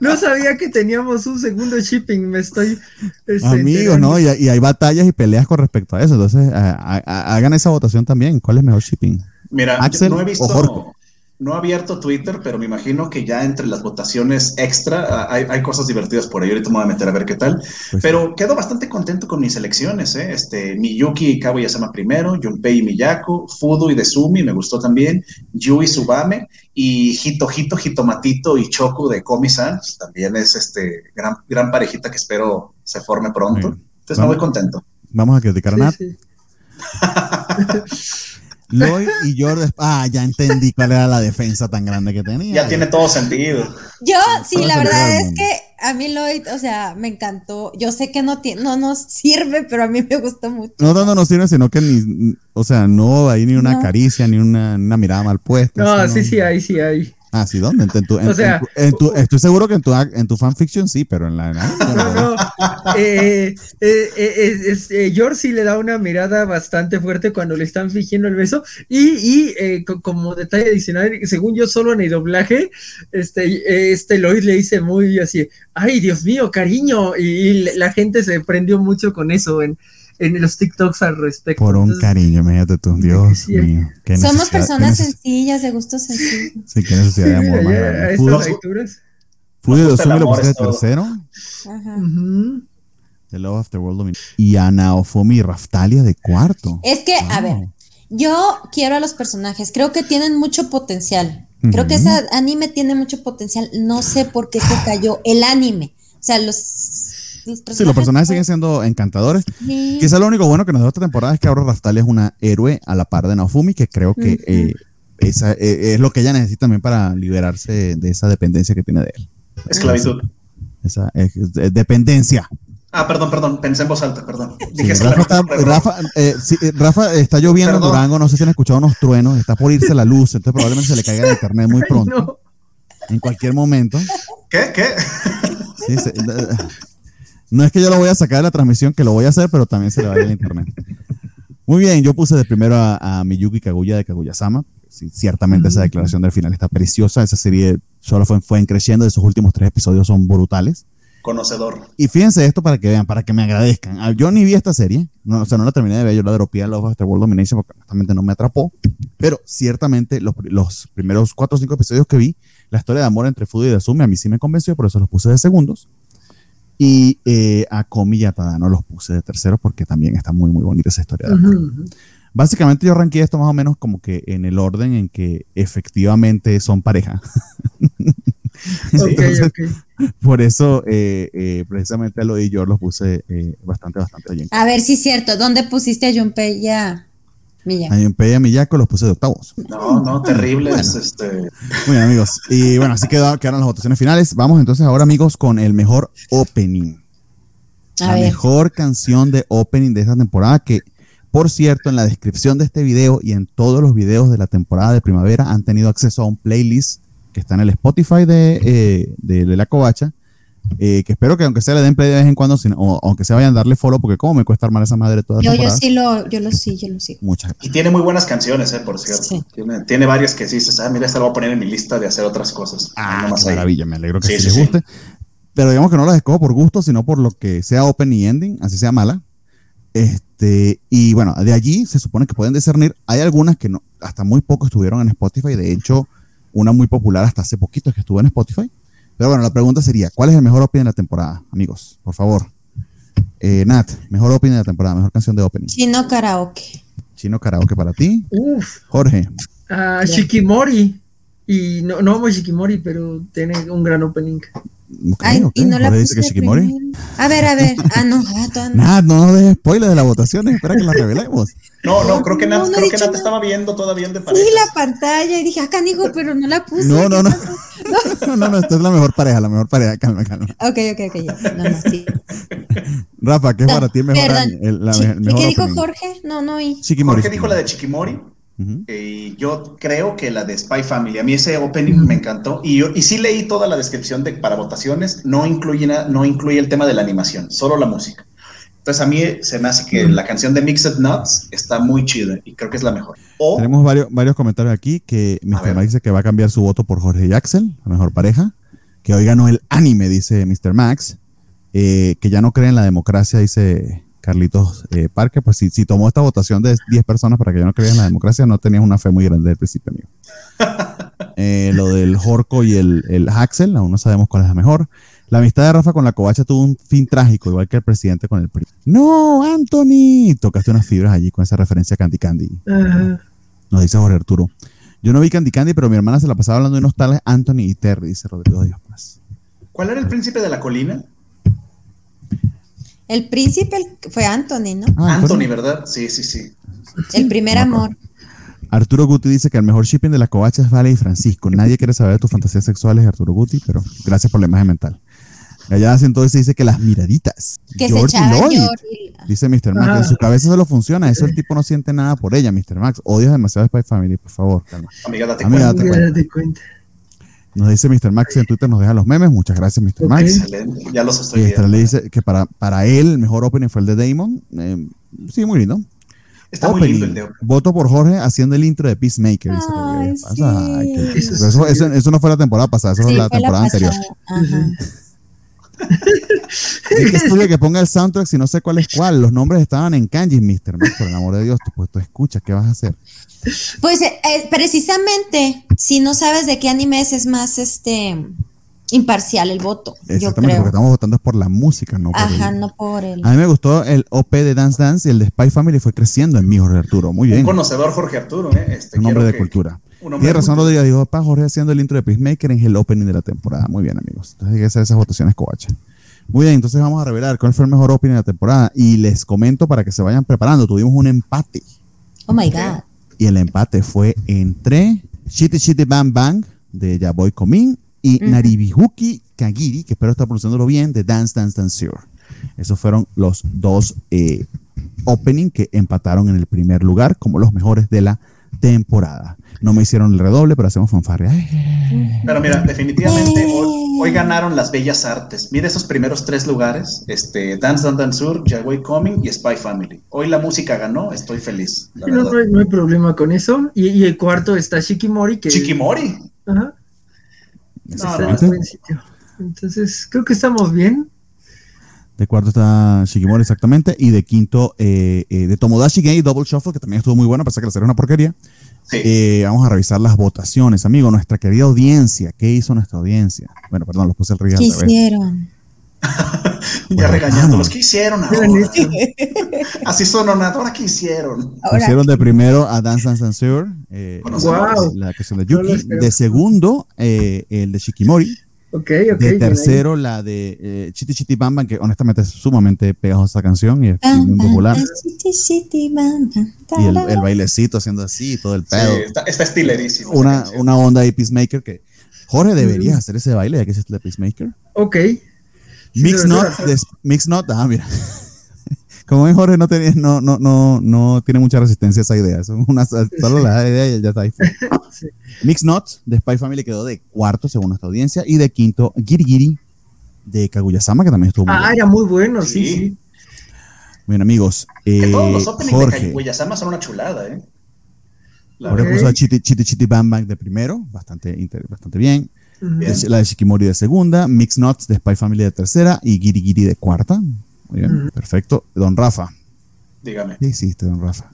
No sabía que teníamos un segundo shipping, me estoy... Este, Amigos, ¿no? Y, hay batallas y peleas con respecto a eso, entonces hagan esa votación también. ¿Cuál es mejor shipping? Mira, Axel no he visto no he abierto Twitter, pero me imagino que ya entre las votaciones extra ah, hay, cosas divertidas por ahí. Ahorita me voy a meter a ver qué tal. Pues pero quedo bastante contento con mis elecciones. ¿eh? Este, Miyuki y Kaguya-sama primero, Junpei y Miyako, Fudu y Desumi, me gustó también, Yui Subame y Hito Hito, Hitomatito y Choku de Komi-san. Pues, también es este gran, gran parejita que espero se forme pronto. Entonces me voy contento. Vamos a criticar a Nat. Lloyd y Jordan. Ah, ya entendí cuál era la defensa tan grande que tenía. Ya tiene todo sentido. Yo, sí, la verdad es que a mí Lloyd, o sea, me encantó. Yo sé que no, tiene, no nos sirve, pero a mí me gustó mucho. No no nos sirve, sino que ni, o sea, no hay ni una caricia, ni una, una mirada mal puesta. No, sí, sí, hay, sí hay. Ah, sí, ¿dónde? En tu, o sea, en tu, estoy seguro que en tu, en tu fanfiction sí, pero en la... No, no. Eh, eh, eh, George sí le da una mirada bastante fuerte cuando le están fingiendo el beso y, y como detalle adicional, según yo solo en el doblaje, este, este Lloyd le dice muy así, ay, Dios mío, cariño, y, y la gente se prendió mucho con eso en en los TikToks al respecto. Por un cariño, imagínate tú, Dios mío. Somos personas sencillas, de gustos sencillos. Sí, qué necesidad de amor más grande. Fui de Dosumi lo puse de tercero. Ajá. The Love of the World Y Ana Ofomi y Raftalia de cuarto. Es que, a ver, yo quiero a los personajes, creo que tienen mucho potencial. Creo que ese anime tiene mucho potencial. No sé por qué se cayó el anime. O sea, los sí, los personajes siguen siendo encantadores. Quizá lo único bueno que nos da esta temporada es que ahora Rastalia es una héroe a la par de Naofumi, que creo que eh, esa, eh, es lo que ella necesita también para liberarse de esa dependencia que tiene de él. Esclavitud. Esa es, dependencia. Ah, perdón, perdón, pensé en voz alta, perdón. Dije, Rafa, está, Rafa, eh, sí, eh, Rafa, está lloviendo en Perdón. Durango, no sé si han escuchado unos truenos, está por irse la luz, entonces probablemente se le caiga el internet muy Ay, pronto, no. en cualquier momento. ¿Qué? ¿Qué? Sí, se- eh, no es que yo lo voy a sacar de la transmisión, que lo voy a hacer, pero también se le va a ir el internet. Muy bien, yo puse de primero a, a Miyuki Kaguya de Kaguya-sama. Sí, ciertamente esa declaración del final está preciosa. Esa serie solo fue, fue en creciendo. Esos últimos tres episodios son brutales. Conocedor. Y fíjense esto para que vean, para que me agradezcan. Ah, Yo ni vi esta serie, no, o sea, no la terminé de ver, yo la dropeé a Love After World Domination porque honestamente no me atrapó. Pero ciertamente los, los primeros cuatro o cinco episodios que vi, la historia de amor entre Fudo y Dasumi a mí sí me convenció, por eso los puse de segundos. Y eh, a Komi y a Tadano los puse de terceros porque también está muy, muy bonita esa historia de amor. Ujú, ujú. Básicamente yo ranqué esto más o menos como que en el orden en que efectivamente son pareja. Por eso, eh, eh, precisamente a lo y yo los puse eh, bastante, bastante bien. A ver si es cierto. ¿Dónde pusiste a Junpei y a Junpei y a Miyako los puse de octavos. No, no, terrible. Bueno. es, este, Muy bien, amigos. Y bueno, así quedó- quedaron las votaciones finales. Vamos entonces ahora, amigos, con el mejor opening. A la ver. mejor canción de opening de esta temporada que, por cierto, en la descripción de este video y en todos los videos de la temporada de primavera han tenido acceso a un playlist que está en el Spotify de, eh, de, de la covacha. eh, que espero que aunque sea le den play de vez en cuando, sino- o aunque se vayan a darle follow, porque como me cuesta armar esa madre toda la Yo, yo temporada. sí lo, yo lo sí, yo lo sigo. Muchas gracias. y tiene muy buenas canciones, eh, por cierto. Sí. Tiene, tiene varias que sí dices, ah, mira, esta la voy a poner en mi lista de hacer otras cosas. Ah, Nomás qué maravilla, me alegro que Sí, sí, sí, les sí. guste. Pero digamos que no las escojo por gusto, sino por lo que sea open y ending, así sea mala. Este, y bueno, de allí se supone que pueden discernir. Hay algunas que no, hasta muy poco estuvieron en Spotify. De hecho, una muy popular hasta hace poquito es que estuvo en Spotify. Pero bueno, la pregunta sería: ¿cuál es el mejor opening de la temporada, amigos? Por favor. Eh, Nat, mejor opening de la temporada, mejor canción de opening. Chino karaoke. Chino karaoke para ti. Uf, Jorge. Ya. Shikimori. Y no, no amo Shikimori, pero tiene un gran opening. Ay, y no la Jorge puse dice que Shikimori. primero. A ver, a ver. Ah, no, ah, no. No nos des spoilers de las votaciones, espera que las revelemos. No, no, creo que Nat, no creo que Nat estaba viendo todavía de Sí, parejas. la pantalla y dije, acá dijo, pero no la puse. No, no, ¿qué no. No, no, no, esta es la mejor pareja, la mejor pareja. Calma, calma. Ok, ok, ok, ya. No, no, sí. Rafa, ¿qué es para ti mejor? Perdón. año? El, la- Chi- el mejor ¿Qué dijo opening? Jorge? No, no oí. Shikimori. Jorge dijo la de Chiquimori. Y yo creo que la de Spy Family, a mí ese opening me encantó. Y, yo, y sí leí toda la descripción de, para votaciones, no incluye, na- no incluye el tema de la animación, solo la música. Entonces a mí se me hace que la canción de Mixed Nuts está muy chida y creo que es la mejor. O Tenemos varios, varios comentarios aquí que Mr. Max dice que va a cambiar su voto por Jorge y Axel, la mejor pareja. Que hoy ganó el anime, dice Mr. Max. Eh, que ya no cree en la democracia, dice Carlitos eh, Parque. Pues si, si tomó esta votación de 10 personas para que ya no creas en la democracia, no tenías una fe muy grande desde el principio, amigo. Eh, lo del Jorco y el, el Axel, aún no sabemos cuál es la mejor. La amistad de Rafa con la covacha tuvo un fin trágico, igual que el presidente con el PRI. No, Anthony. Tocaste unas fibras allí con esa referencia a Candy Candy. Ajá. Nos dice Jorge Arturo. Yo no vi Candy Candy, pero mi hermana se la pasaba hablando de unos tales Anthony y Terry, dice Rodrigo Dios Paz. ¿cuál era el príncipe de la colina? El príncipe fue Anthony, ¿no? Ah, Anthony, ¿verdad? Sí, sí, sí. El primer amor. Arturo Guti dice que el mejor shipping de la covacha es Vale y Francisco. Nadie quiere saber de tus fantasías sexuales, Arturo Guti, pero gracias por la imagen mental. Gallada entonces dice que las miraditas. Que se George Lloyd, George. Dice Mr. Max. En su cabeza solo funciona. Eso el tipo no siente nada por ella, Mr. Max. Odias demasiado a Spy Family, por favor. calma. Amiga, date Amiga, cuenta. date cuenta. date cuenta. Nos dice Mr. Max en Twitter, nos deja los memes. Muchas gracias, Mr. Max. Excelente, ya los estoy Y viendo. Esther le dice que para, para él el mejor opening fue el de Damon. Eh, sí, muy lindo. Está muy Opening. lindo el de Voto por Jorge haciendo el intro de Peacemaker. dice Ay, Rodríguez. sí. Pasa, ay, qué lindo. Eso eso, no fue la temporada pasada, eso Sí, fue la fue temporada anterior. Ajá. Es que que ponga el soundtrack si no sé cuál es cuál. Los nombres estaban en kanji. Max, por el amor de Dios. Tú, pues escuchas, ¿qué vas a hacer? Pues eh, eh, precisamente, si no sabes de qué anime es, es más este imparcial el voto, yo Exactamente, porque creo. estamos votando es por la música, no por Ajá, el- no por el. A mí me gustó el OP de Dance Dance y el de Spy Family fue creciendo en mí, Jorge Arturo. Muy Un bien. conocedor Jorge Arturo, ¿eh? Este, Un hombre de que- cultura. Tiene razón. Rodrigo. Dijo, pa, Jorge haciendo el intro de Peacemaker en el opening de la temporada. Muy bien, amigos. Entonces hay que hacer esas votaciones covacha. Muy bien, entonces vamos a revelar cuál fue el mejor opening de la temporada. Y les comento para que se vayan preparando. Tuvimos un empate. Oh my God. Y el empate fue entre Shitty Shitty Bang Bang de Yaboy Komin y Ujú. Naribihuki Kagiri, que espero estar pronunciándolo bien, de Dance Dance Dance Zero. Esos fueron los dos eh, opening que empataron en el primer lugar como los mejores de la temporada. No me hicieron el redoble, pero hacemos fanfarria. Pero mira, definitivamente hoy, hoy, ganaron las bellas artes. Mira esos primeros tres lugares: este, Dance Dance Dance Sur, Way Coming y Spy Family. Hoy la música ganó, estoy feliz. No, no, hay, no, hay, problema con eso. Y, y, el cuarto está Shikimori. Que... Shikimori. Ajá. No, no, Entonces, creo que estamos bien. De cuarto está Shikimori, exactamente. Y de quinto, eh, eh, de Tomodachi Game Double Shuffle, que también estuvo muy bueno, a pesar que la serie una porquería. Sí. Eh, vamos a revisar las votaciones, amigo. Nuestra querida audiencia. ¿Qué hizo nuestra audiencia? Bueno, perdón, los puse el río. ¿Qué hicieron? ya regañándolos. ¿Qué hicieron ahora? Así sononadora, ¿qué hicieron? Pusieron de primero a Dance Dance Danceur, eh, wow. la canción de Yuki. de segundo, eh, el de Shikimori. Okay, okay, de tercero, la de eh, Chiti Chiti Bam Bam, que honestamente es sumamente pegajosa canción y es muy popular. Chiti Chiti Bam Bam. Y el, el, bailecito haciendo así, todo el pedo. Sí, está, está estilerísimo. Una, una onda de Peacemaker que Jorge mm. hacer ese baile ya que es el de Peacemaker. Ok. Mix Not, Mix Not, ah, mira. Como ven, Jorge no, tiene, no, no, no, no tiene mucha resistencia a esa idea. Es una, solo sí. la idea y ya está ahí. sí. Mix Not de Spy Family quedó de cuarto según nuestra audiencia y de quinto Giri Giri de Kaguya-sama que también estuvo muy Ah, bueno. era muy bueno, sí, sí. sí. Bien, amigos. Eh, todos los openings Jorge, de Kaguya-sama son una chulada, ¿eh? Jorge puso a Chiti Chiti, Chiti Bam Bam de primero, bastante, bastante bien. Bien. La de Shikimori de segunda, Mix Nuts de Spy Family de tercera y Giri Giri de cuarta. Muy bien, mm. perfecto. Don Rafa. Dígame. ¿Qué hiciste, don Rafa?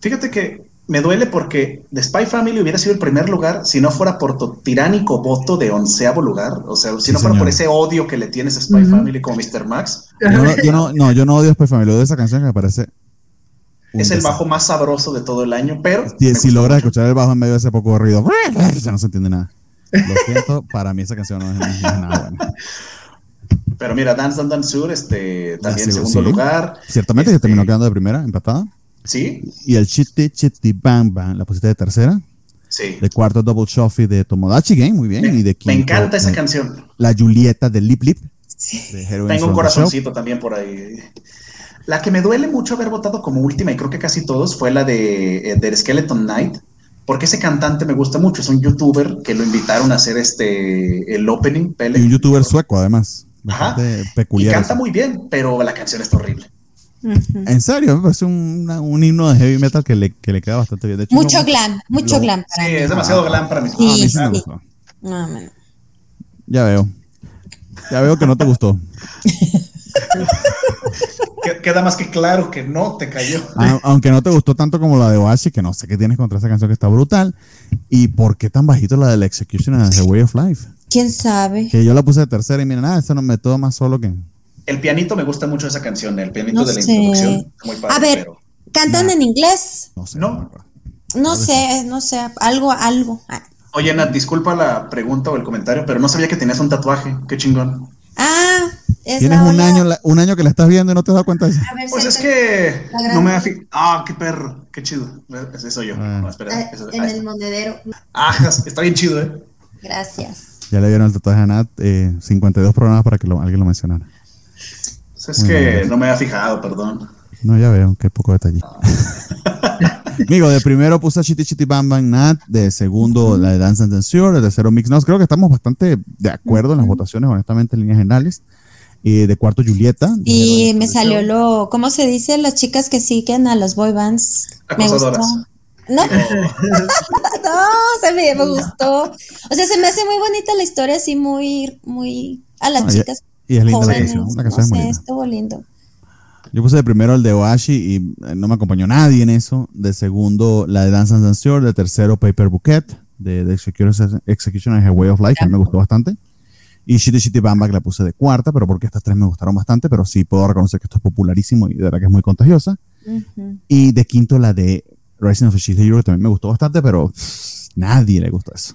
Fíjate que me duele porque The Spy Family hubiera sido el primer lugar si no fuera por tu tiránico voto de onceavo lugar. O sea, si sí, no fuera señor. por ese odio que le tienes a Spy mm -hmm. Family como Mr. Max. Yo no, yo no, no, yo no odio a Spy Family, odio esa canción que me parece. Es el bajo más sabroso de todo el año, pero. Si, si logras escuchar el bajo en medio de ese poco ruido, ya no se entiende nada. Lo siento, para mí esa canción no es, no es nada buena. Pero mira, Dance Dance Dance Sur, este, también en segundo sí. lugar. Ciertamente, este, que terminó quedando de primera, empatada. Sí. Y el Chitty Chitty Bang Bang, la pusiste de tercera. Sí. De cuarto, Double Shuffy de Tomodachi Game, muy bien. Me, y de quinto, me encanta esa canción. La Julieta de Lip Lip. Sí. Tengo un corazoncito también por ahí. La que me duele mucho haber votado como última, y creo que casi todos, fue la de, de Skeleton Knight porque ese cantante me gusta mucho, es un youtuber que lo invitaron a hacer este el opening. Pele, y un youtuber sueco además. Ajá. Peculiar. Y canta muy bien, pero la canción está horrible. Uh -huh. En serio, me parece un, un, himno de heavy metal que le, que le queda bastante bien. De hecho, mucho no, glam, mucho lo, glam. sí, es demasiado ah, glam para mí. Sí, ah, a mí sí, sí. No. Ya veo. Ya veo que no te gustó. Queda más que claro que no te cayó. Aunque no te gustó tanto como la de Oasis, que no sé qué tienes contra esa canción que está brutal. ¿Y por qué tan bajito la de la Execution and The Way of Life? ¿Quién sabe? Que yo la puse de tercera y mira, nada, eso no me todo más solo que. El pianito me gusta mucho esa canción, el pianito no de la sé. introducción. Muy padre, A ver, pero... ¿cantan nah. en inglés? No sé. No. No sé, no sé, algo, algo. Oye, Nat, disculpa la pregunta o el comentario, pero no sabía que tenías un tatuaje. Qué chingón. Ah, es Tienes un año, un año que la estás viendo y no te das cuenta de eso. Ver, pues es que no me da Ah, qué perro, qué chido. Ese soy yo. Ah. No, espera, eh, eso, en el monedero. Ah, está bien chido, ¿eh? Gracias. Ya le dieron el tatuaje a Nat, eh, 52 programas para que lo, alguien lo mencionara. Pues es Muy que bien. no me había fijado, perdón. No, ya veo, qué poco detalle. Amigo, de primero puse a Chitty Chitty Bam Bam Nat, de segundo la de Dance and Censure, de tercero Mix Nos. Creo que estamos bastante de acuerdo en las votaciones, honestamente, en líneas generales. Y de cuarto Julieta. Y me salió lo, ¿cómo se dice? Las chicas que siguen a los boy bands. Me gustó. No, no, se me, me, gustó. O sea, se me hace muy bonita la historia, así muy, muy a las ah, chicas. Y, es linda jóvenes. la canción, la canción no es muy sé, linda. estuvo lindo. Yo puse de primero el de Oashi y eh, no me acompañó nadie en eso. De segundo, la de Dance and Danceur. De tercero, Paper Bouquet. De, de Execution, Execution and Her Way of Life, que me gustó bastante. Y Shitty Shitty Bamba, que la puse de cuarta, pero porque estas tres me gustaron bastante. Pero sí puedo reconocer que esto es popularísimo y de verdad que es muy contagiosa. Uh -huh. Y de quinto, la de Rising of a Shield Hero, que también me gustó bastante, pero pff, nadie le gustó eso.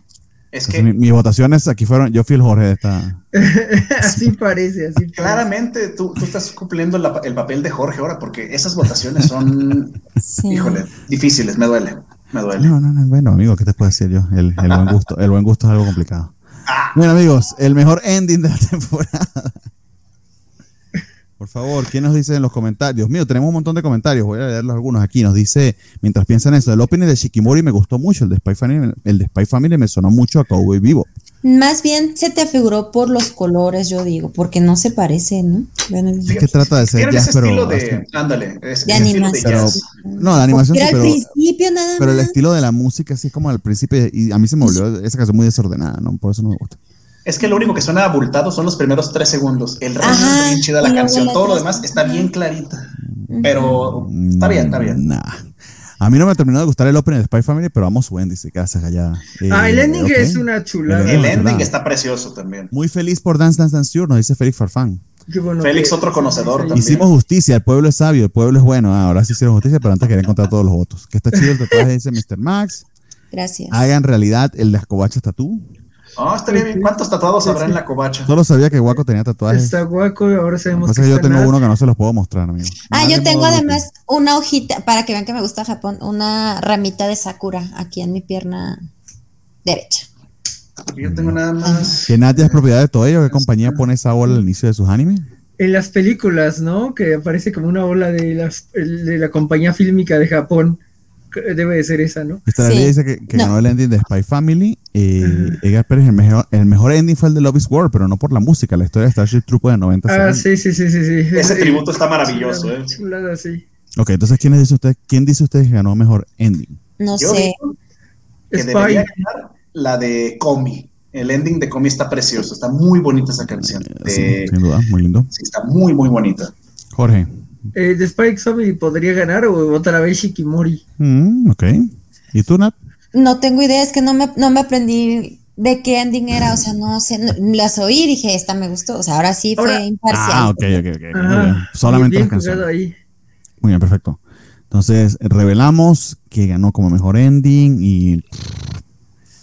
Es que mis mi votaciones aquí fueron, yo fui el Jorge de esta. así parece, así parece. Claramente tú, tú estás cumpliendo la, el papel de Jorge ahora, porque esas votaciones son, sí. híjole, difíciles, me duele, me duele. No, no, no, bueno, amigo, ¿qué te puedo decir yo? El, el buen gusto, el buen gusto es algo complicado. Ah. Bueno, amigos, el mejor ending de la temporada. Por favor, ¿quién nos dice en los comentarios? Dios mío, tenemos un montón de comentarios. Voy a leerlos algunos aquí. Nos dice, mientras piensan eso, el opening de Shikimori me gustó mucho. El de Spy Family, el de Spy Family me sonó mucho a Cowboy Vivo. Más bien se te afiguró por los colores, yo digo, porque no se parece, ¿no? es que trata de ser jazz, pero. De, ándale, de animación. no, de animación pero sí, al principio nada Pero el estilo de la música, así como al principio, y a mí se me volvió esa canción muy desordenada, ¿no? Por eso no me gusta. Es que lo único que suena abultado son los primeros tres segundos. El resto está bien chida la canción. Todo lo demás está bien clarita. Pero está bien, está bien. Nah. A mí no me terminó de gustar el opening de Spy Family, pero vamos, Wendy, se queda allá. ah, el ending es una chulada. El, ending está precioso también. Muy feliz por Dance Dance Dance Sure, nos dice Félix Farfán. Félix, otro conocedor también. Hicimos justicia, el pueblo es sabio, el pueblo es bueno. Ah, ahora sí hicieron justicia, pero antes quería encontrar todos los votos. Que está chido el tatuaje, dice Mr. Max. Gracias. Hagan realidad el de Escobacha Tatú. Oh, estaría bien. ¿Cuántos tatuados habrá en la covacha? Solo sabía que Guaco tenía tatuajes. Está Guaco y ahora sabemos que, yo tengo uno que no se los puedo mostrar, amigo. Ah, yo tengo además una hojita, para que vean que me gusta Japón, una ramita de Sakura aquí en mi pierna derecha. Yo tengo nada más. ¿Que Nadia es propiedad de todo ello? ¿Qué compañía pone esa ola al inicio de sus animes? En las películas, ¿no? Que aparece como una ola de, las, de la compañía fílmica de Japón debe de ser esa, ¿no? Esta sí. dice que, ganó el ending de Spy Family. Eh, Edgar Pérez, el mejor, el mejor ending fue el de Love is War, pero no por la música, la historia de Starship Trooper de 90 Ah, sí, sí, sí, sí, sí. Ese tributo está maravilloso, ¿eh? Chulada, sí. Ok, entonces, ¿quién dice usted, quién dice usted que ganó mejor ending? No sé. Que Spy. debería ganar la de Comi. El ending de Comi está precioso, está muy bonita esa canción. Sí, sin duda, muy lindo. Sí, está muy, muy bonita. Jorge. Eh, de Spike Family podría ganar o otra vez Shikimori. Mm, ok. ¿Y tú, Nat? No tengo idea, es que no me, no me aprendí de qué ending era, o sea, no sé, las oí y dije, esta me gustó, o sea, ahora sí fue imparcial. Ah, ok, ok, ok. Muy bien. Solamente bien las Ahí. Muy bien, perfecto. Entonces, revelamos que ganó como mejor ending y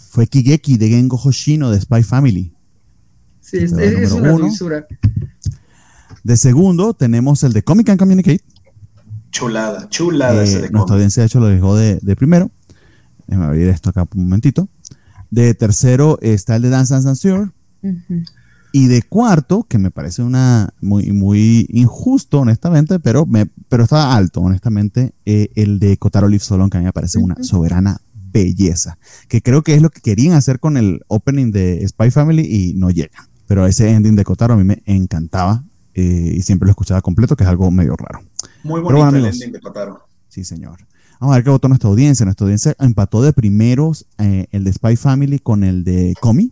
fue Kigeki de Gengo Hoshino de Spy Family. Sí, es, es una dulzura. De segundo, tenemos el de Comic and Communicate. Chulada, chulada ese de Nuestra audiencia, de hecho, lo dejó de, primero. Déjame abrir esto acá un momentito. De tercero está el de Dance Dance Dance Y de cuarto, que me parece una muy, muy injusto, honestamente, pero, me, pero está alto, honestamente, eh, el de Kotaro Leaf Solon, que a mí me parece una soberana belleza. Que creo que es lo que querían hacer con el opening de Spy Family y no llega. Pero ese ending de Kotaro a mí me encantaba eh, y siempre lo escuchaba completo, que es algo medio raro. Muy bonito el ending de Kotaro. Sí, señor. Vamos a ver qué votó nuestra audiencia. Nuestra audiencia empató de primeros eh, el de Spy Family con el de Comi.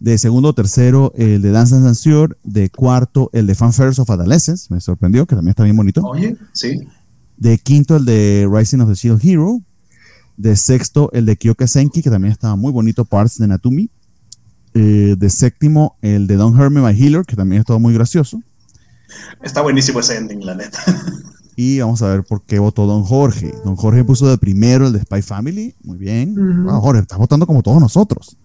De segundo, tercero, el de Dance Dance Dance De cuarto, el de Fanfares of Adolescence. Me sorprendió, que también está bien bonito. Oye, sí. De quinto, el de Rising of the Shield Hero. De sexto, el de Kyoka Senki, que también estaba muy bonito, Parts de Natumi. Eh, de séptimo, el de Don't Hurt Me My Healer, que también estaba muy gracioso. Está buenísimo ese ending, la neta. Y vamos a ver por qué votó Don Jorge. Don Jorge puso de primero el de Spy Family. Muy bien. Jorge, estás votando como todos nosotros.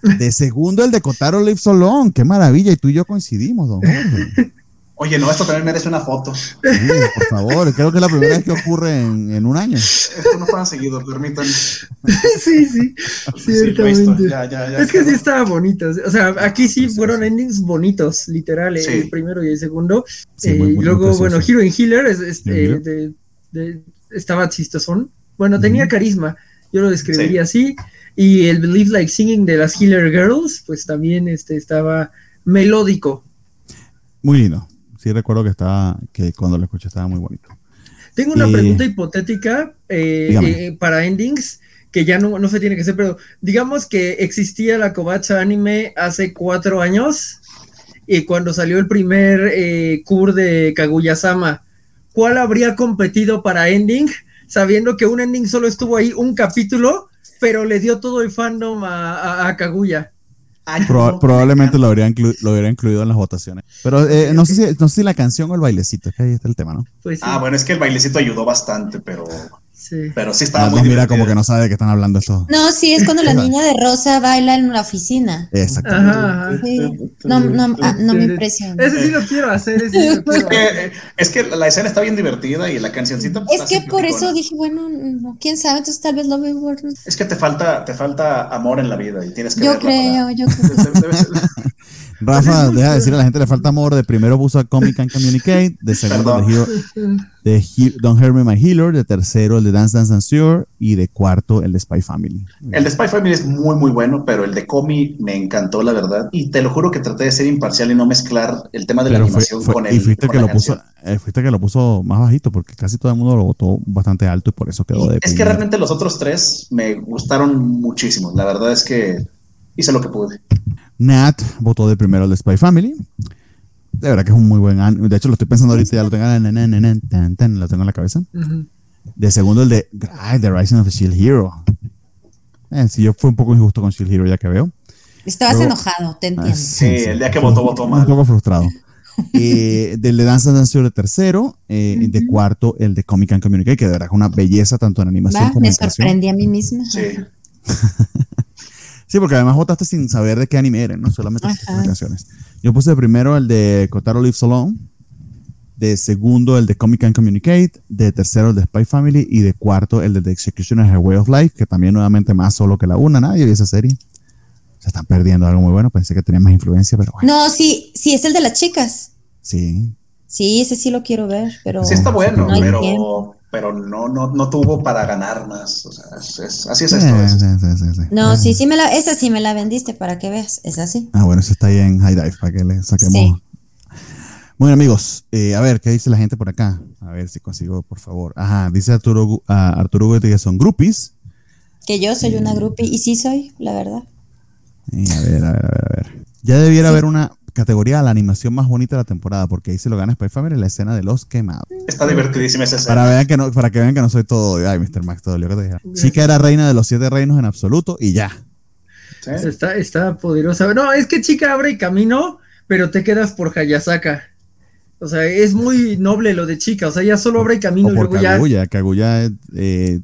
De segundo el de Kotaro Live So Long. Qué maravilla. Y tú y yo coincidimos, Don Jorge. Oye, no, esto también merece una foto. por favor, creo que es la primera vez que ocurre en, un año. Esto no pasa seguido, permítanme. sí, sí, ciertamente. es que sí estaba bonito. O sea, aquí sí fueron endings bonitos, literal, el primero y el segundo. y eh, luego, bueno, Hero in Healer es, eh, estaba chistosón. Bueno, tenía carisma, yo lo describiría así. Y el Believe Like Singing de las Healer Girls, pues también este, estaba melódico. Muy lindo sí recuerdo que estaba, que cuando lo escuché estaba muy bonito. Tengo una pregunta hipotética eh, eh, para endings, que ya no, no se tiene que hacer, pero digamos que existía la Kobacha anime hace cuatro años, y cuando salió el primer eh, cur de Kaguya-sama, ¿cuál habría competido para ending? Sabiendo que un ending solo estuvo ahí un capítulo, pero le dio todo el fandom a, a Kaguya probablemente lo habría, lo hubiera incluido en las votaciones. Pero eh, no, sé si, no sé si la canción o el bailecito, es que ahí está el tema, ¿no? Pues Ah, bueno, es que el bailecito ayudó bastante, pero Sí. Pero sí estaba muy mira como que no sabe de qué están hablando esto. No, sí, es cuando la niña de rosa baila en la oficina. Exactamente. No, no, ah, no, me impresiona. Ese sí lo quiero hacer. Ese Es, que, la escena está bien divertida y la cancioncita. Pues, es que por eso dije, bueno, no, quién sabe, entonces tal vez lo veo. Es que te falta, te falta amor en la vida y tienes que Yo creo, yo creo. Rafa, deja de decir a la gente le falta amor. De primero puso a Comic and Communicate. De segundo, de, Hero, de Don't Hurt Me My Healer. De tercero, el de Dance Dance and Sure. Y de cuarto, el de Spy Family. El de Spy Family es muy, muy bueno, pero el de Comi me encantó, la verdad. Y te lo juro que traté de ser imparcial y no mezclar el tema de la animación con el. Y fuiste que, lo puso, eh, fuiste que lo puso más bajito, porque casi todo el mundo lo votó bastante alto y por eso quedó de. Es que realmente los otros tres me gustaron muchísimo. La verdad es que hice lo que pude. Nat votó de primero el de Spy Family. De verdad que es un muy buen De hecho, lo estoy pensando ahorita, ya lo tengo, lo tengo en la cabeza. De segundo, el de The Rising of the Shield Hero. Eh, sí, yo fui un poco injusto con Shield Hero, ya que veo. Estabas enojado, te ah, entiendo. sí, el día que votó, votó mal. Un poco frustrado. eh, del de Dance Dance de tercero, eh, de cuarto, el de Comic and Communicate, que de verdad es una belleza tanto en animación como en Me sorprendí a mí misma. Sí. Sí, porque además votaste sin saber de qué anime eran, no solamente las canciones. Yo puse de primero el de Kotaro Lives Alone, de segundo el de Comic and Communicate, de tercero el de Spy Family y de cuarto el de The Executioner Her Way of Life, que también nuevamente más solo que la una, nadie vio esa serie. Se están perdiendo algo muy bueno, pensé que tenía más influencia, pero bueno. No, sí, sí, es el de las chicas. Sí. Sí, ese sí lo quiero ver, pero... Sí está bueno, pero pero no, no, no tuvo para ganar más. O sea, así es esto. no, sí, sí me la, esa sí me la vendiste para que veas, es así. Ah, bueno, eso está ahí en High Dive para que le saquemos. Bueno, amigos, eh, a ver, ¿qué dice la gente por acá? A ver si consigo, por favor. Ajá, dice Arturo, uh, Arturo que son groupies. Que yo soy una groupie, y sí soy, la verdad. a ver, a ver, a ver, a ver. Ya debiera haber una, categoría a la animación más bonita de la temporada, porque ahí se lo gana Spy Family la escena de los quemados. Está divertidísima esa escena. Para, que no, para que vean que no soy todo, ay, Mr. Max, todo lo que te Chica era reina de los siete reinos en absoluto y ya. Está, está poderosa. No, es que chica abre camino, pero te quedas por Hayasaka. O sea, es muy noble lo de chica. O sea, ya solo abre camino y luego Kaguya, ya. Kaguya, eh,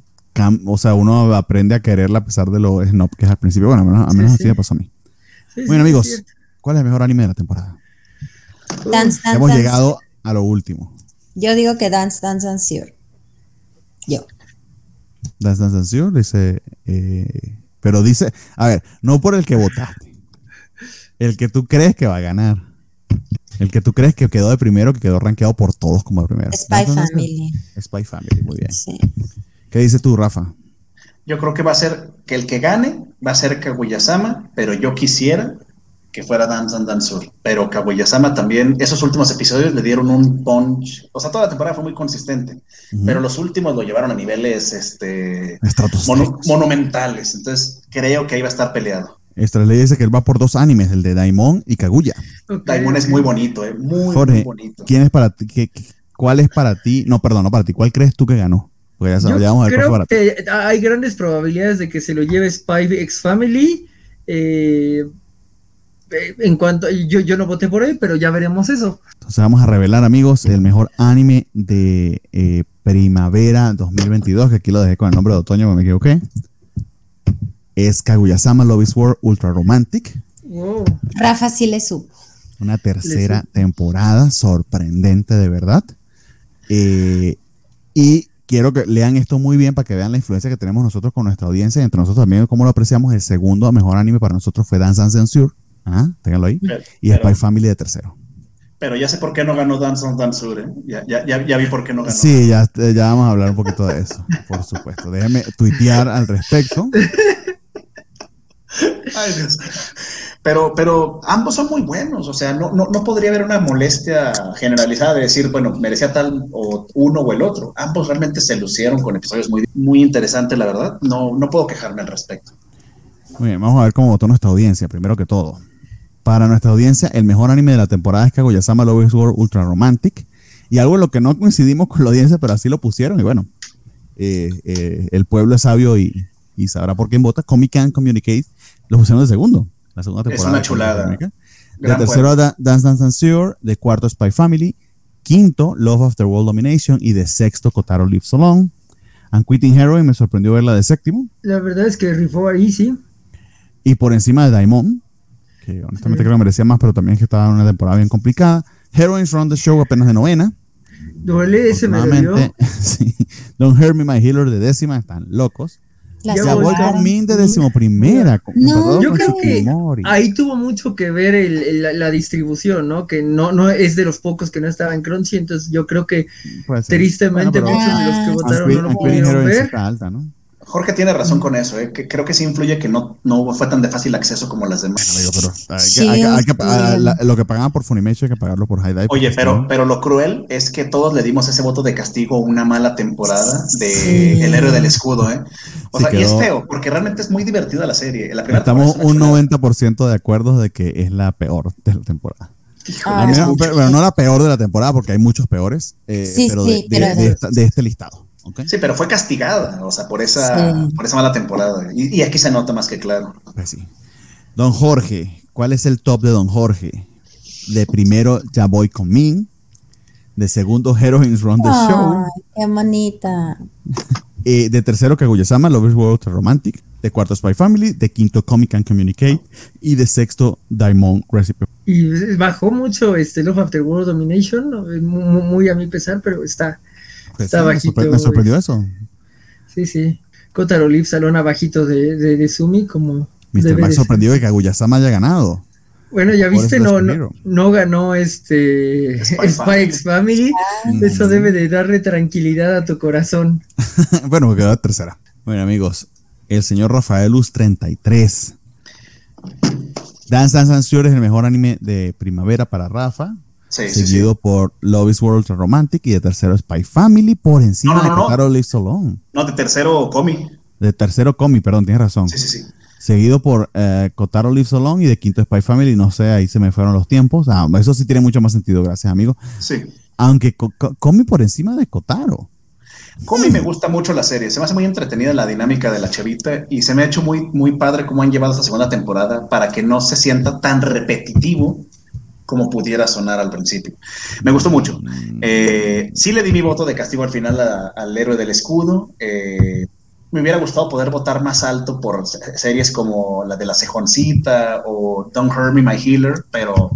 o sea, uno aprende a quererla a pesar de lo snob que es al principio. Bueno, a menos, así me pasó a mí. bueno, amigos, ¿Cuál es el mejor anime de la temporada? Dance, dance, Hemos llegado a lo último. Yo digo que Dance Dance Dance Yo. Dance Dance Dance dice. Eh, pero dice. A ver, no por el que votaste. El que tú crees que va a ganar. El que tú crees que quedó de primero, que quedó rankeado por todos como de primero. Spy Family. Spy Family, muy bien. ¿Qué dices tú, Rafa? Yo creo que va a ser que el que gane va a ser Kaguya-sama, pero yo quisiera que fuera Dance and Dance Sur. Pero Kaguya-sama también, esos últimos episodios le dieron un punch. O sea, toda la temporada fue muy consistente, pero los últimos lo llevaron a niveles este, monumentales. Entonces, creo que ahí va a estar peleado. Esta ley dice que él va por dos animes, el de Daimon y Kaguya. Daimon es muy bonito, ¿eh? Muy, muy bonito. ¿Quién es para ti? Qué, ¿Cuál es para ti? No, perdón, no para ti. ¿Cuál crees tú que ganó? Porque ya, Yo creo que hay grandes probabilidades de que se lo lleve Spy X Family. Eh, en cuanto yo, yo no voté por él, pero ya veremos eso. Entonces vamos a revelar, amigos, el mejor anime de eh, primavera 2022, que aquí lo dejé con el nombre de otoño, me equivoqué. Es Kaguya-sama Love is War Ultra Romantic. Rafa sí le supo. Una tercera temporada sorprendente de verdad. Eh, y quiero que lean esto muy bien para que vean la influencia que tenemos nosotros con nuestra audiencia entre nosotros también cómo lo apreciamos. El segundo mejor anime para nosotros fue Dance and Censure Ah, ténganlo ahí. y Spy Family de tercero. Pero ya sé por qué no ganó Dance on Dance ¿eh? ya, ya, ya, vi por qué no ganó. Sí, ya, ya vamos a hablar un poquito de eso, por supuesto. Déjenme tuitear al respecto. Ay, Dios. Pero, pero ambos son muy buenos, o sea, no, no, no, podría haber una molestia generalizada de decir, bueno, merecía tal o uno o el otro. Ambos realmente se lucieron con episodios muy, muy interesantes, la verdad. No, no puedo quejarme al respecto. Muy bien, vamos a ver cómo votó nuestra audiencia, primero que todo. Para nuestra audiencia, el mejor anime de la temporada es Kaguya-sama Love is War Ultra Romantic. Y algo en lo que no coincidimos con la audiencia, pero así lo pusieron. Y bueno, eh, eh, el pueblo es sabio y, sabrá por quién vota. Comic Can Communicate lo pusieron de segundo. La segunda temporada. Es una chulada. De tercero, Dance Dance Dance Sure. De cuarto, Spy Family. Quinto, Love After World Domination. Y de sexto, Kotaro Lives Alone. And Quitting Heroin me sorprendió verla de séptimo. La verdad es que rifó ahí, sí. Y por encima de Daimon, que honestamente creo que merecía más, pero también es que estaba en una temporada bien complicada. Heroines Run the Show apenas de novena. Duele ese me sí. Don't Hurt Me My Healer de décima, están locos. ya voy con Min de decimoprimera. No, yo creo que ahí tuvo mucho que ver el, la, distribución, ¿no? Que no, no es de los pocos que no estaba en Crunchy, entonces yo creo que tristemente muchos de los que votaron no lo pudieron ver. Alta, ¿no? Jorge tiene razón con eso, ¿eh? que creo que sí influye que no, no fue tan de fácil acceso como las demás. lo que pagaban por Funimation hay que pagarlo por High Oye, pero, pero lo cruel es que todos le dimos ese voto de castigo una mala temporada de El héroe del escudo, ¿eh? O sea, y es feo, porque realmente es muy divertida la serie. Estamos un 90% de acuerdo de que es la peor de la temporada. pero, no la peor de la temporada, porque hay muchos peores, eh, pero, de este listado. Sí, pero fue castigada, o sea, por esa, por esa mala temporada. Y, aquí se nota más que claro. Pues sí. Don Jorge, ¿cuál es el top de Don Jorge? De primero, Ya Voy Con Min. De segundo, Heroines Run the Show. ¡Qué bonita! Eh, de tercero, Kaguya-sama, Lovers World Romantic. De cuarto, Spy Family. De quinto, Comic and Communicate. Y de sexto, Diamond Recipe. Y bajó mucho este Love After World Domination, muy a mi pesar, pero está, pues Está bajito. Me, sorprendió eso. Sí, sí. Kotaro Liv salón abajito de, de, de Sumi como. Mr. Max sorprendido de que Aguya-sama haya ganado. Bueno, ya viste, no, no, ganó este Spy Family. Mm. Eso debe de darle tranquilidad a tu corazón. bueno, me quedó tercera. Bueno, amigos, el señor Rafaelus 33. Dance Dance Dance es el mejor anime de primavera para Rafa seguido por Love is World Romantic y de tercero Spy Family por encima de Kotaro Lives Alone. No, de tercero Comi. De tercero Comi, perdón, tienes razón. Sí, sí, sí. Seguido por eh, Kotaro Lives Alone y de quinto Spy Family, no sé, ahí se me fueron los tiempos. Ah, eso sí tiene mucho más sentido, gracias, amigo. Sí. Aunque Comi por encima de Kotaro. Comi me gusta mucho la serie, se me hace muy entretenida la dinámica de la chavita y se me ha hecho muy, muy padre cómo han llevado esta segunda temporada para que no se sienta tan repetitivo como pudiera sonar al principio. Me gustó mucho. Eh, sí le di mi voto de castigo al final al héroe del escudo. Eh, me hubiera gustado poder votar más alto por series como la de la cejoncita o Don't Hurt Me, My Healer, pero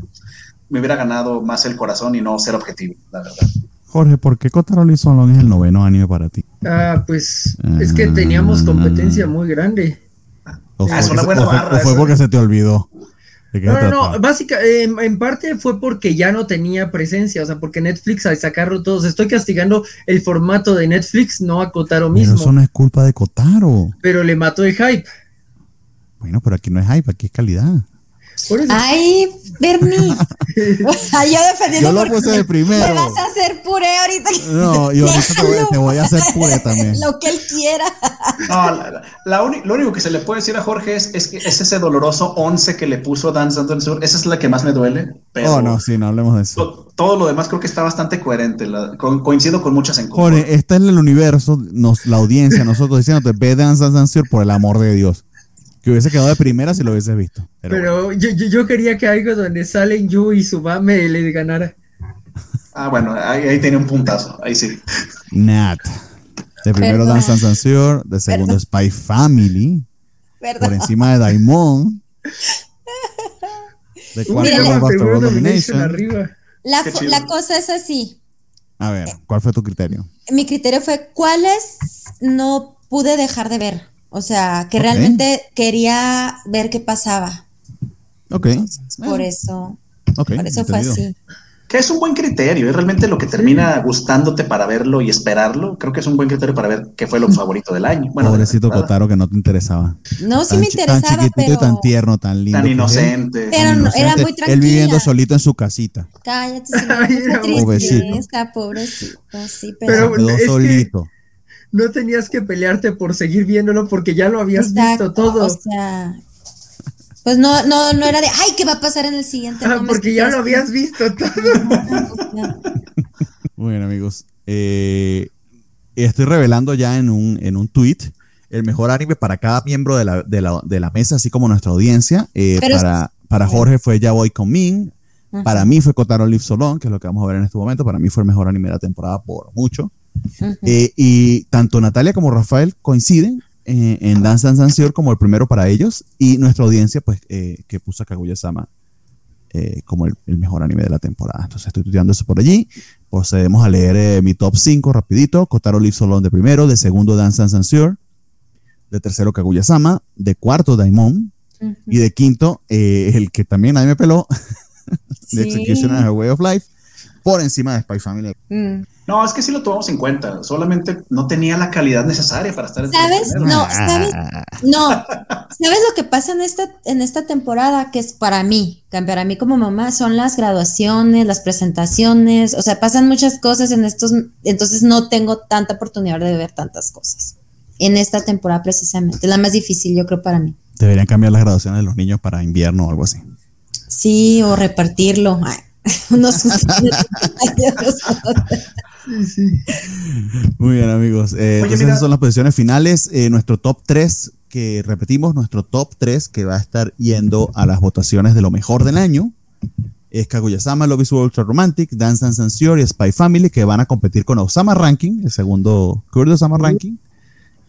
me hubiera ganado más el corazón y no ser objetivo, la verdad. Jorge, ¿por qué Kotaro Solon es el noveno anime para ti? Ah, pues es que teníamos competencia muy grande. O ah, fue, o fue porque se te olvidó. No, no, básicamente, en, parte fue porque ya no tenía presencia, o sea, porque Netflix al sacarlo todos, estoy castigando el formato de Netflix, no a Kotaro mismo. Pero eso no es culpa de Kotaro. Pero le mató el hype. Bueno, pero aquí no es hype, aquí es calidad. Ay, Bernie. O sea, yo defendiendo. Yo lo puse de primero. Me vas a hacer puré ahorita. No, yo ahorita te voy, a hacer puré también. Lo que él quiera. No, lo único que se le puede decir a Jorge es, es que es ese doloroso 11 que le puso Dance Dance Sur. Esa es la que más me duele. Pero oh, no, sí, no hablemos de eso. Todo, lo demás creo que está bastante coherente. coincido con muchas en Jorge, está en el universo, nos, la audiencia, nosotros diciéndote, ve Dance Dance Sur por el amor de Dios que hubiese quedado de primera si lo hubiese visto. Pero, yo, yo, quería que algo donde salen Yu y Subame le ganara. Ah, bueno, ahí, ahí tiene un puntazo, ahí sí. Nat. De primero Dance Dance de segundo Spy Family. Por encima de Daimon. De cuarto Domination. Arriba. La, la cosa es así. A ver, ¿cuál fue tu criterio? Mi criterio fue cuáles no pude dejar de ver. O sea, que realmente quería ver qué pasaba. Ok. por eso. por eso fue así. Que es un buen criterio, es realmente lo que termina gustándote para verlo y esperarlo. Creo que es un buen criterio para ver qué fue lo favorito del año. Bueno, Pobrecito Kotaro que no te interesaba. No, sí me interesaba, tan chiquitito pero... y tan tierno, tan lindo. Tan inocente. Pero era muy tranquilo. Él viviendo solito en su casita. Cállate, sí, pobrecito. pobrecito, sí, pero... pero quedó solito no tenías que pelearte por seguir viéndolo porque ya lo habías visto todo. O sea, pues no, no, no era de, ay, ¿qué va a pasar en el siguiente? Ah, porque ya lo habías visto todo. bueno, amigos, eh, estoy revelando ya en un, en un tweet el mejor anime para cada miembro de la, de la, de la mesa, así como nuestra audiencia. Eh, para, para Jorge fue Ya Voy Con Min. Para mí fue Kotaro Live Solon, que es lo que vamos a ver en este momento. Para mí fue el mejor anime de la temporada por mucho. Eh, y tanto Natalia como Rafael coinciden eh, en Dance Dance Dance como el primero para ellos y nuestra audiencia pues eh, que puso a Kaguya-sama como el, mejor anime de la temporada. Entonces estoy estudiando eso por allí. Procedemos a leer mi top 5 rapidito. Kotaro Live Solon de primero, de segundo Dance Dance Dance De tercero, Kaguya-sama. De cuarto, Daimon. Y de quinto, el que también nadie me peló, de Execution as a Way of Life, por encima de Spy Family. Mm. No, es que sí lo tomamos en cuenta. Solamente no tenía la calidad necesaria para estar en ¿Sabes? No, ¿sabes? No. ¿Sabes lo que pasa en esta, en esta temporada? Que es para mí, para mí como mamá, son las graduaciones, las presentaciones. O sea, pasan muchas cosas en estos. Entonces no tengo tanta oportunidad de ver tantas cosas. En esta temporada, precisamente. Es la más difícil, yo creo, para mí. Deberían cambiar las graduaciones de los niños para invierno o algo así. Sí, o repartirlo. Muy bien, amigos. Eh, entonces, esas son las posiciones finales. Eh, nuestro top 3, que repetimos, nuestro top 3 que va a estar yendo a las votaciones de lo mejor del año. Es Kaguya-sama, Love is Ultra Romantic, Dance Dance Sanctuary y Spy Family, que van a competir con Osama Ranking, el segundo Curd Osama Ranking.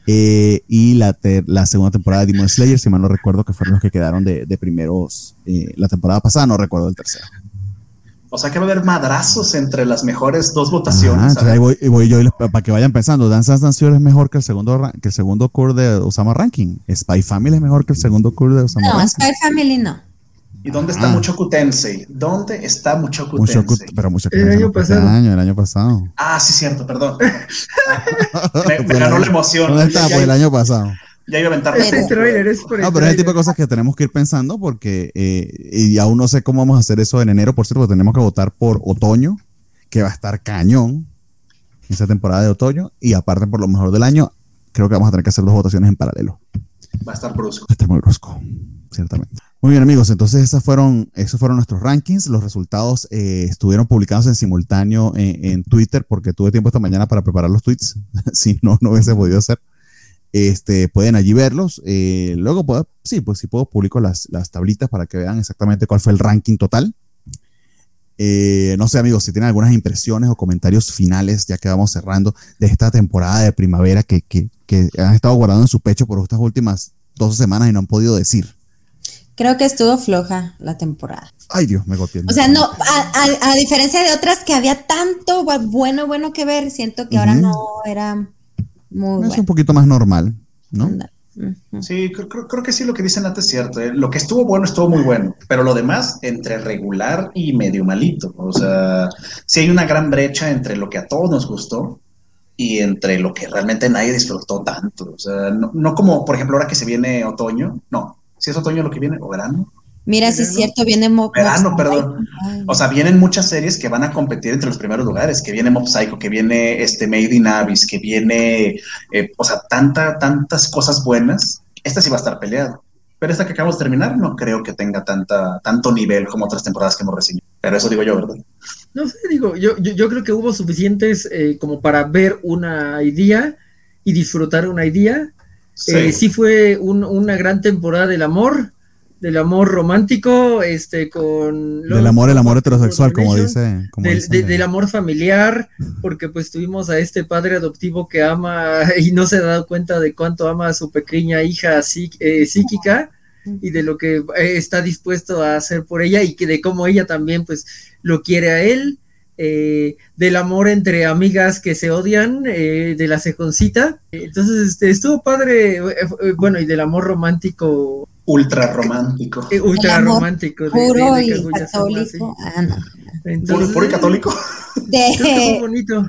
Eh, y la, la, segunda temporada de Demon Slayer, si mal no recuerdo, que fueron los que quedaron de, de primeros la temporada pasada, no recuerdo el tercero. O sea que va a haber madrazos entre las mejores dos votaciones. ahí voy, voy, yo para que vayan pensando. Dance Dance es mejor que el segundo que el segundo core de Osama Ranking. Spy Family es mejor que el segundo core de Osama no, Spy Family no. ¿Y dónde está ah. Muchoku Tensei? ¿Dónde está Muchoku Tensei? pero Muchoku el año pasado. Año, el año pasado. Ah, sí, cierto, perdón. me, ganó la emoción. ¿Dónde está? Pues el año pasado. Ya iba a aventar. Ese trailer es por No, pero es el tipo de cosas que tenemos que ir pensando porque eh, y aún no sé cómo vamos a hacer eso en enero, por cierto, tenemos que votar por otoño, que va a estar cañón esa temporada de otoño y aparte por lo mejor del año, creo que vamos a tener que hacer dos votaciones en paralelo. Va a estar brusco. Va a estar muy brusco, ciertamente. Muy bien, amigos. Entonces, esas fueron, esos fueron nuestros rankings. Los resultados eh, estuvieron publicados en simultáneo en, en, Twitter porque tuve tiempo esta mañana para preparar los tweets. si no, no hubiese podido hacer. Este, pueden allí verlos. Eh, luego, puedo, sí, pues si puedo, publico las, las, tablitas para que vean exactamente cuál fue el ranking total. Eh, no sé, amigos, si tienen algunas impresiones o comentarios finales, ya que vamos cerrando de esta temporada de primavera que, que, que han estado guardando en su pecho por estas últimas dos semanas y no han podido decir. Creo que estuvo floja la temporada. Ay, Dios, me golpeé. O sea, no, a, a, diferencia de otras que había tanto bueno, bueno que ver, siento que ahora no era es un poquito más normal, ¿no? Sí, creo, que sí lo que dicen antes es cierto. ¿eh? Lo que estuvo bueno estuvo muy bueno, pero lo demás entre regular y medio malito. O sea, sí hay una gran brecha entre lo que a todos nos gustó y entre lo que realmente nadie disfrutó tanto. O sea, no, no como, por ejemplo, ahora que se viene otoño, no, si es otoño lo que viene, o verano, Mira, si es cierto, viene Mob Verano, perdón. O sea, vienen muchas series que van a competir entre los primeros lugares, que viene Mob Psycho, que viene este Made in Abyss, que viene, eh, o sea, tanta, tantas cosas buenas. Esta sí va a estar peleada. Pero esta que acabamos de terminar no creo que tenga tanta, tanto nivel como otras temporadas que hemos reseñado. Pero eso digo yo, ¿verdad? No sé, digo, yo, yo, creo que hubo suficientes eh, como para ver una idea y disfrutar una idea. Sí, eh, sí fue una gran temporada del amor del amor romántico, este, con... Del amor, el amor heterosexual, como dice. del, amor familiar, porque pues tuvimos a este padre adoptivo que ama y no se ha dado cuenta de cuánto ama a su pequeña hija eh, psíquica y de lo que eh, está dispuesto a hacer por ella y que de cómo ella también pues lo quiere a él. Eh, del amor entre amigas que se odian, de la cejoncita. Entonces, este, estuvo padre, bueno, y del amor romántico ultra romántico. Eh, ultra romántico. puro y católico. Ah, no. ¿Puro, y católico? De, bonito.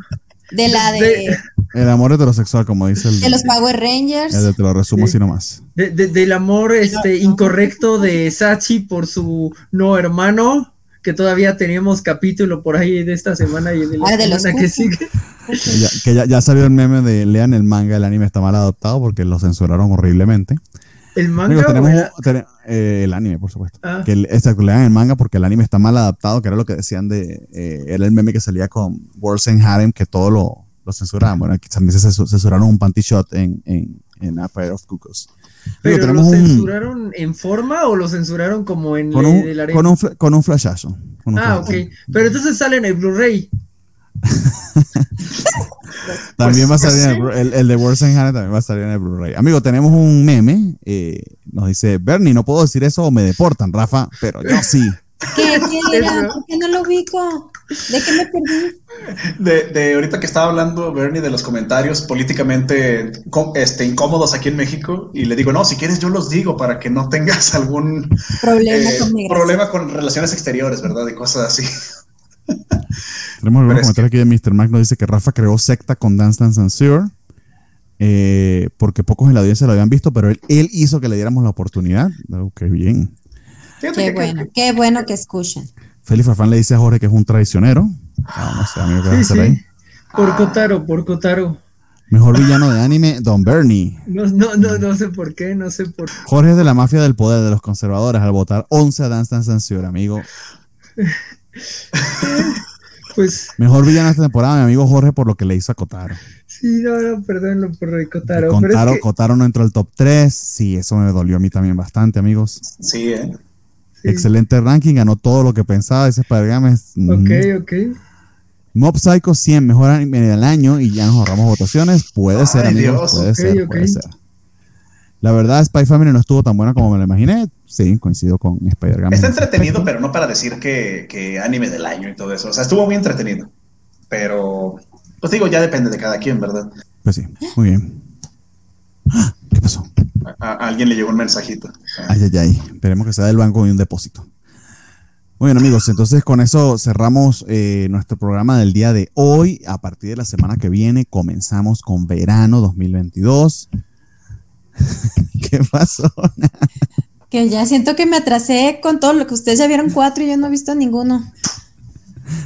De la de... El amor heterosexual, como dice el. De los Power Rangers. te lo resumo así nomás. De, del amor este, incorrecto de Sachi por su no hermano, que todavía teníamos capítulo por ahí de esta semana y de la ah, semana que sigue. que ya, ya, salió el meme de lean el manga, el anime está mal adaptado porque lo censuraron horriblemente. ¿El manga? tenemos, eh, el anime, por supuesto. Ah. Que el, lean el manga porque el anime está mal adaptado, que era lo que decían de. Eh, era el meme que salía con Worlds and Harem, que todo lo, lo censuraban. Bueno, aquí también se censuraron un panty shot en, en, en A Pair of Cuckoos. ¿Pero lo censuraron en forma o lo censuraron como en con un, con un, con un flashazo. ah, ok. Pero entonces sale en el Blu-ray. también va a salir el, el, de and también va a salir en el Blu-ray. Amigo, tenemos un meme. Eh, nos dice Bernie, no puedo decir eso o me deportan, Rafa, pero yo sí. ¿Qué, qué era? ¿Por qué no lo ubico? ¿De qué me perdí? De, de, ahorita que estaba hablando Bernie de los comentarios políticamente este, incómodos aquí en México y le digo, no, si quieres yo los digo para que no tengas algún problema, eh, con, problema con relaciones exteriores, ¿verdad? Y cosas así. Tenemos un comentario aquí de Mr. Mac, nos dice que Rafa creó secta con Dance Dance and Sure, eh, porque pocos en la audiencia lo habían visto, pero él, él hizo que le diéramos la oportunidad. Oh, qué bien. Qué bueno, qué bueno que escuchen. Félix Farfán le dice a Jorge que es un traicionero. Ah, no sé, amigo, ¿qué sí, sí. ahí? Por Kotaro, por Kotaro. Mejor villano de anime, Don Bernie. No, no, no, no sé por qué, no sé por qué. Jorge es de la mafia del poder de los conservadores al votar 11 a Dance Dance Censure, amigo. pues. Mejor villano de esta temporada, mi amigo Jorge, por lo que le hizo a Kotaro. Sí, no, no, perdónlo por pero es que... Kotaro no entró al top 3. Sí, eso me dolió a mí también bastante, amigos. Sí, eh. Sí. Excelente ranking, ganó todo lo que pensaba ese Spider-Games. Ok, ok. Mob Psycho 100, mejor anime del año y ya nos ahorramos votaciones. Puede Ay, ser, amigos, Dios. puede ser, puede ser. La verdad, Spy Family no estuvo tan buena como me lo imaginé. Sí, coincido con Spider-Games. Está en entretenido, pero no para decir que, que anime del año y todo eso. O sea, estuvo muy entretenido. Pero, pues digo, ya depende de cada quien, ¿verdad? Pues sí, muy bien. ¡Ah! ¿Qué pasó? A, a alguien le llegó un mensajito. Ay, ay, ay. Esperemos que sea del banco y un depósito. Muy bien, amigos, entonces con eso cerramos eh, nuestro programa del día de hoy. A partir de la semana que viene comenzamos con verano 2022. ¿Qué pasó? Que ya siento que me atrasé con todo lo que ustedes ya vieron cuatro y yo no he visto ninguno.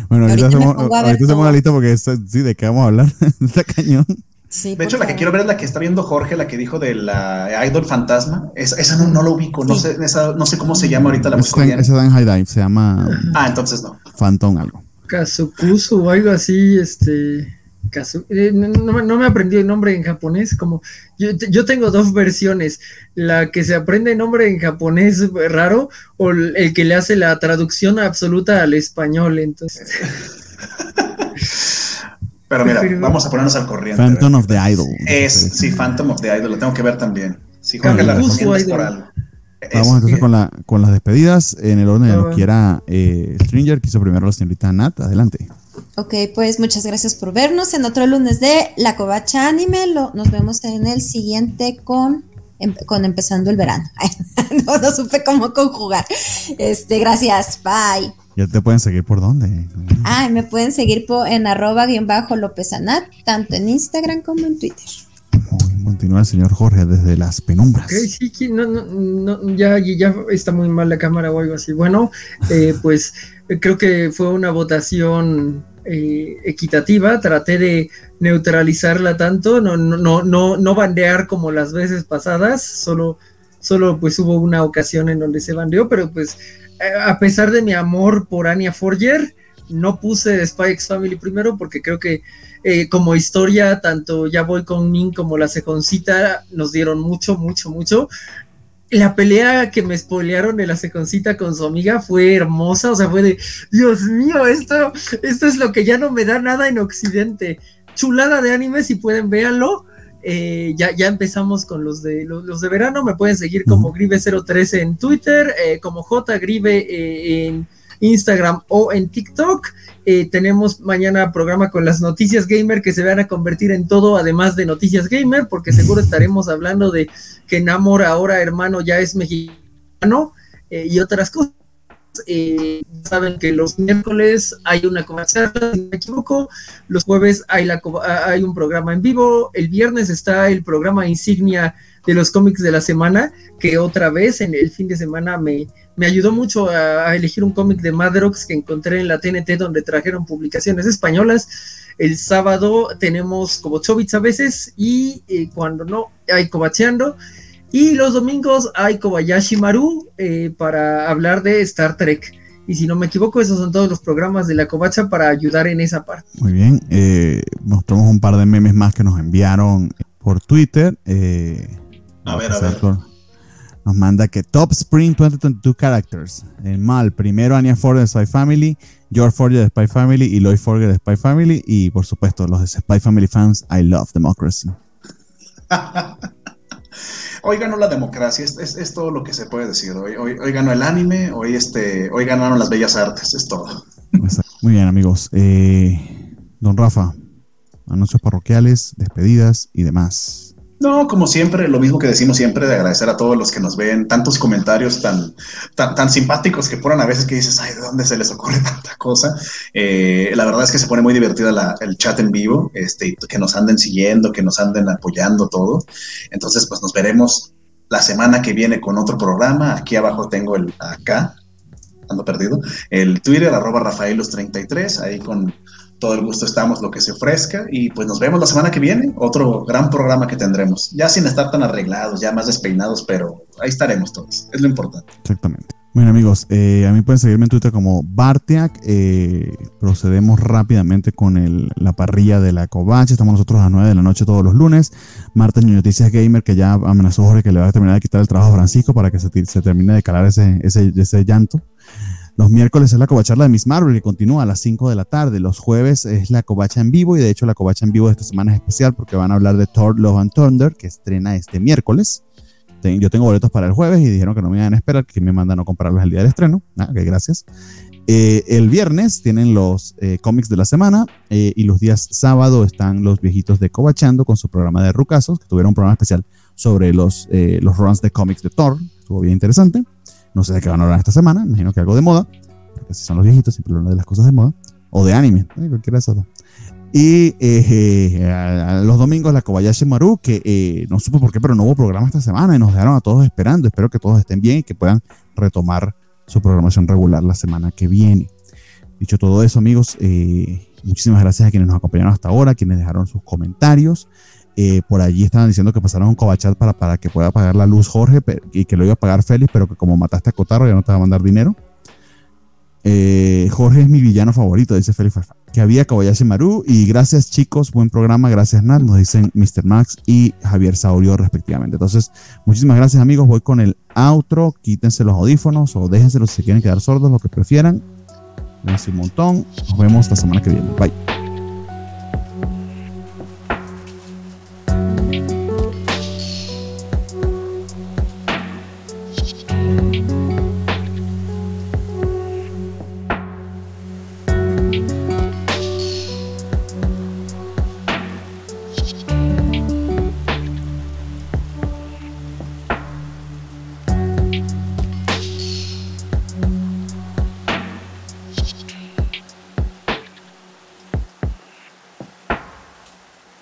Bueno, ahorita, Ahorita hacemos, ahorita hacemos la lista porque esta- sí, ¿de qué vamos a hablar? Está cañón. Sí, De hecho, la que quiero ver es la que está viendo Jorge, la que dijo de la Idol Fantasma. Esa, esa no, no lo ubico, no, Sí. sé, esa, no sé cómo se llama ahorita la busco ese está en High Dive, se llama Ah, entonces no. Phantom algo. Kazukusu o algo así, este. Kazu- eh, no, no me- no me aprendí el nombre en japonés, como yo, yo tengo dos versiones, la que se aprende el nombre en japonés raro o el que le hace la traducción absoluta al español, entonces Pero mira, Prefiero- vamos a ponernos al corriente. Phantom of the Idol. Es, sí, Phantom of the Idol, la tengo que ver también. Sí, Jorge la Kabukisu recomienda es por algo. Vamos entonces con, la, con las despedidas en el orden de lo Ah. que quiera eh, Stringer, que hizo primero la señorita Nat. Adelante. Ok, pues muchas gracias por vernos en otro lunes de La Covacha Anime. Lo- nos vemos en el siguiente con, em- con Empezando el Verano. no, no supe cómo conjugar. Este, gracias, bye. Ya te pueden seguir por dónde. Ah, y me pueden seguir po- en arroba guion bajo López Anat, tanto en Instagram como en Twitter. Continúa el señor Jorge desde las penumbras. Ok, sí, no, no, no, ya, ya está muy mal la cámara o algo así. Bueno, eh, pues creo que fue una votación eh, equitativa. Traté de neutralizarla tanto, no, no, no, no, no bandear como las veces pasadas. Solo, solo pues hubo una ocasión en donde se bandeó, pero pues eh, a pesar de mi amor por Anya Forger, no puse X Family primero porque creo que eh, como historia, tanto Ya Voy con Min como La Sejoncita nos dieron mucho, mucho, mucho. La pelea que me spoilearon de La Sejoncita con su amiga fue hermosa, o sea, fue de, Dios mío, esto, esto es lo que ya no me da nada en Occidente. Chulada de anime, si pueden, véanlo. Eh, ya, ya empezamos con los de los, los de verano. Me pueden seguir como Grive013 en Twitter, eh, como JGrive eh, en Instagram o en TikTok. Eh, tenemos mañana programa con las noticias gamer que se van a convertir en todo, además de noticias gamer, porque seguro estaremos hablando de que Namor ahora hermano ya es mexicano eh, y otras cosas. Eh, saben que los miércoles hay una conversación, si no me equivoco, los jueves hay, la, ah, hay un programa en vivo, el viernes está el programa insignia de los cómics de la semana, que otra vez en el fin de semana me, me ayudó mucho a, a elegir un cómic de Madrox que encontré en la TNT donde trajeron publicaciones españolas. El sábado tenemos como Chobits a veces y eh, cuando no hay Cobacheando. Y los domingos hay Kobayashi Maru eh, para hablar de Star Trek. Y si no me equivoco, esos son todos los programas de la Covacha para ayudar en esa parte. Muy bien. Eh, mostramos un par de memes más que nos enviaron por Twitter. Eh, A ver, a ver. por- Nos manda que Top Spring 2022 Characters. El mal, primero Anya Ford de Spy Family, George Forger de Spy Family y Lloyd Forger de Spy Family. Y por supuesto, los de Spy Family fans, I love democracy. Hoy ganó la democracia, es, todo lo que se puede decir. Hoy, hoy, ganó el anime, hoy, este, hoy ganaron las bellas artes, es todo. Muy bien, amigos. Eh, don Rafa, anuncios parroquiales, despedidas y demás. No, como siempre, lo mismo que decimos siempre, de agradecer a todos los que nos ven, tantos comentarios tan, tan, simpáticos que ponen a veces que dices, ay, ¿de dónde se les ocurre tanta cosa? Eh, la verdad es que se pone muy divertida el chat en vivo, este, que nos anden siguiendo, que nos anden apoyando todo. Entonces, pues nos veremos la semana que viene con otro programa. Aquí abajo tengo el, acá, ando perdido, el Twitter, arroba Rafaelos33, ahí con todo el gusto estamos, lo que se ofrezca. Y pues nos vemos la semana que viene, otro gran programa que tendremos. Ya sin estar tan arreglados, ya más despeinados, pero ahí estaremos todos. Es lo importante. Exactamente. Bueno amigos, eh, a mí pueden seguirme en Twitter como Bartiak. Eh, procedemos rápidamente con el, la parrilla de la Covacha. Estamos nosotros a las 9 de la noche todos los lunes. Marta Noticias Gamer, que ya amenazó Jorge que le va a terminar de quitar el trabajo a Francisco para que se, se termine de calar ese, ese, ese llanto. Los miércoles es la covacharla de Miss Marvel que continúa a las 5 de la tarde. Los jueves es la covacha en vivo y de hecho la covacha en vivo de esta semana es especial porque van a hablar de Thor Love and Thunder que estrena este miércoles. Yo tengo boletos para el jueves y dijeron que no me iban a esperar, que me mandan a comprarlos el día del estreno. Ah, ok, gracias. Eh, el viernes tienen los eh, cómics de la semana eh, y los días sábado están los viejitos de Covachando con su programa de Rucasos, que tuvieron un programa especial sobre los, los runs de cómics de Thor. Estuvo bien interesante. No sé de qué van a hablar esta semana, imagino que algo de moda, porque si son los viejitos, siempre hablan de las cosas de moda, o de anime, eh, cualquiera de esos dos. Y eh, los domingos la Kobayashi Maru, que eh, no supo por qué, pero no hubo programa esta semana y nos dejaron a todos esperando. Espero que todos estén bien y que puedan retomar su programación regular la semana que viene. Dicho todo eso, amigos, muchísimas gracias a quienes nos acompañaron hasta ahora, quienes dejaron sus comentarios. Eh, por allí estaban diciendo que pasaron un cobachat para, para que pueda pagar la luz Jorge y que lo iba a pagar Félix, pero que como mataste a Cotarro ya no te va a mandar dinero. Eh, Jorge es mi villano favorito, dice Félix Que había Kobayashi Maru. Y gracias, chicos. Buen programa. Gracias, Nat. Nos dicen Mr. Max y Javier Saurio, respectivamente. Entonces, muchísimas gracias, amigos. Voy con el outro. Quítense los audífonos o déjenselos si quieren quedar sordos, lo que prefieran. Gracias un montón. Nos vemos la semana que viene. Bye.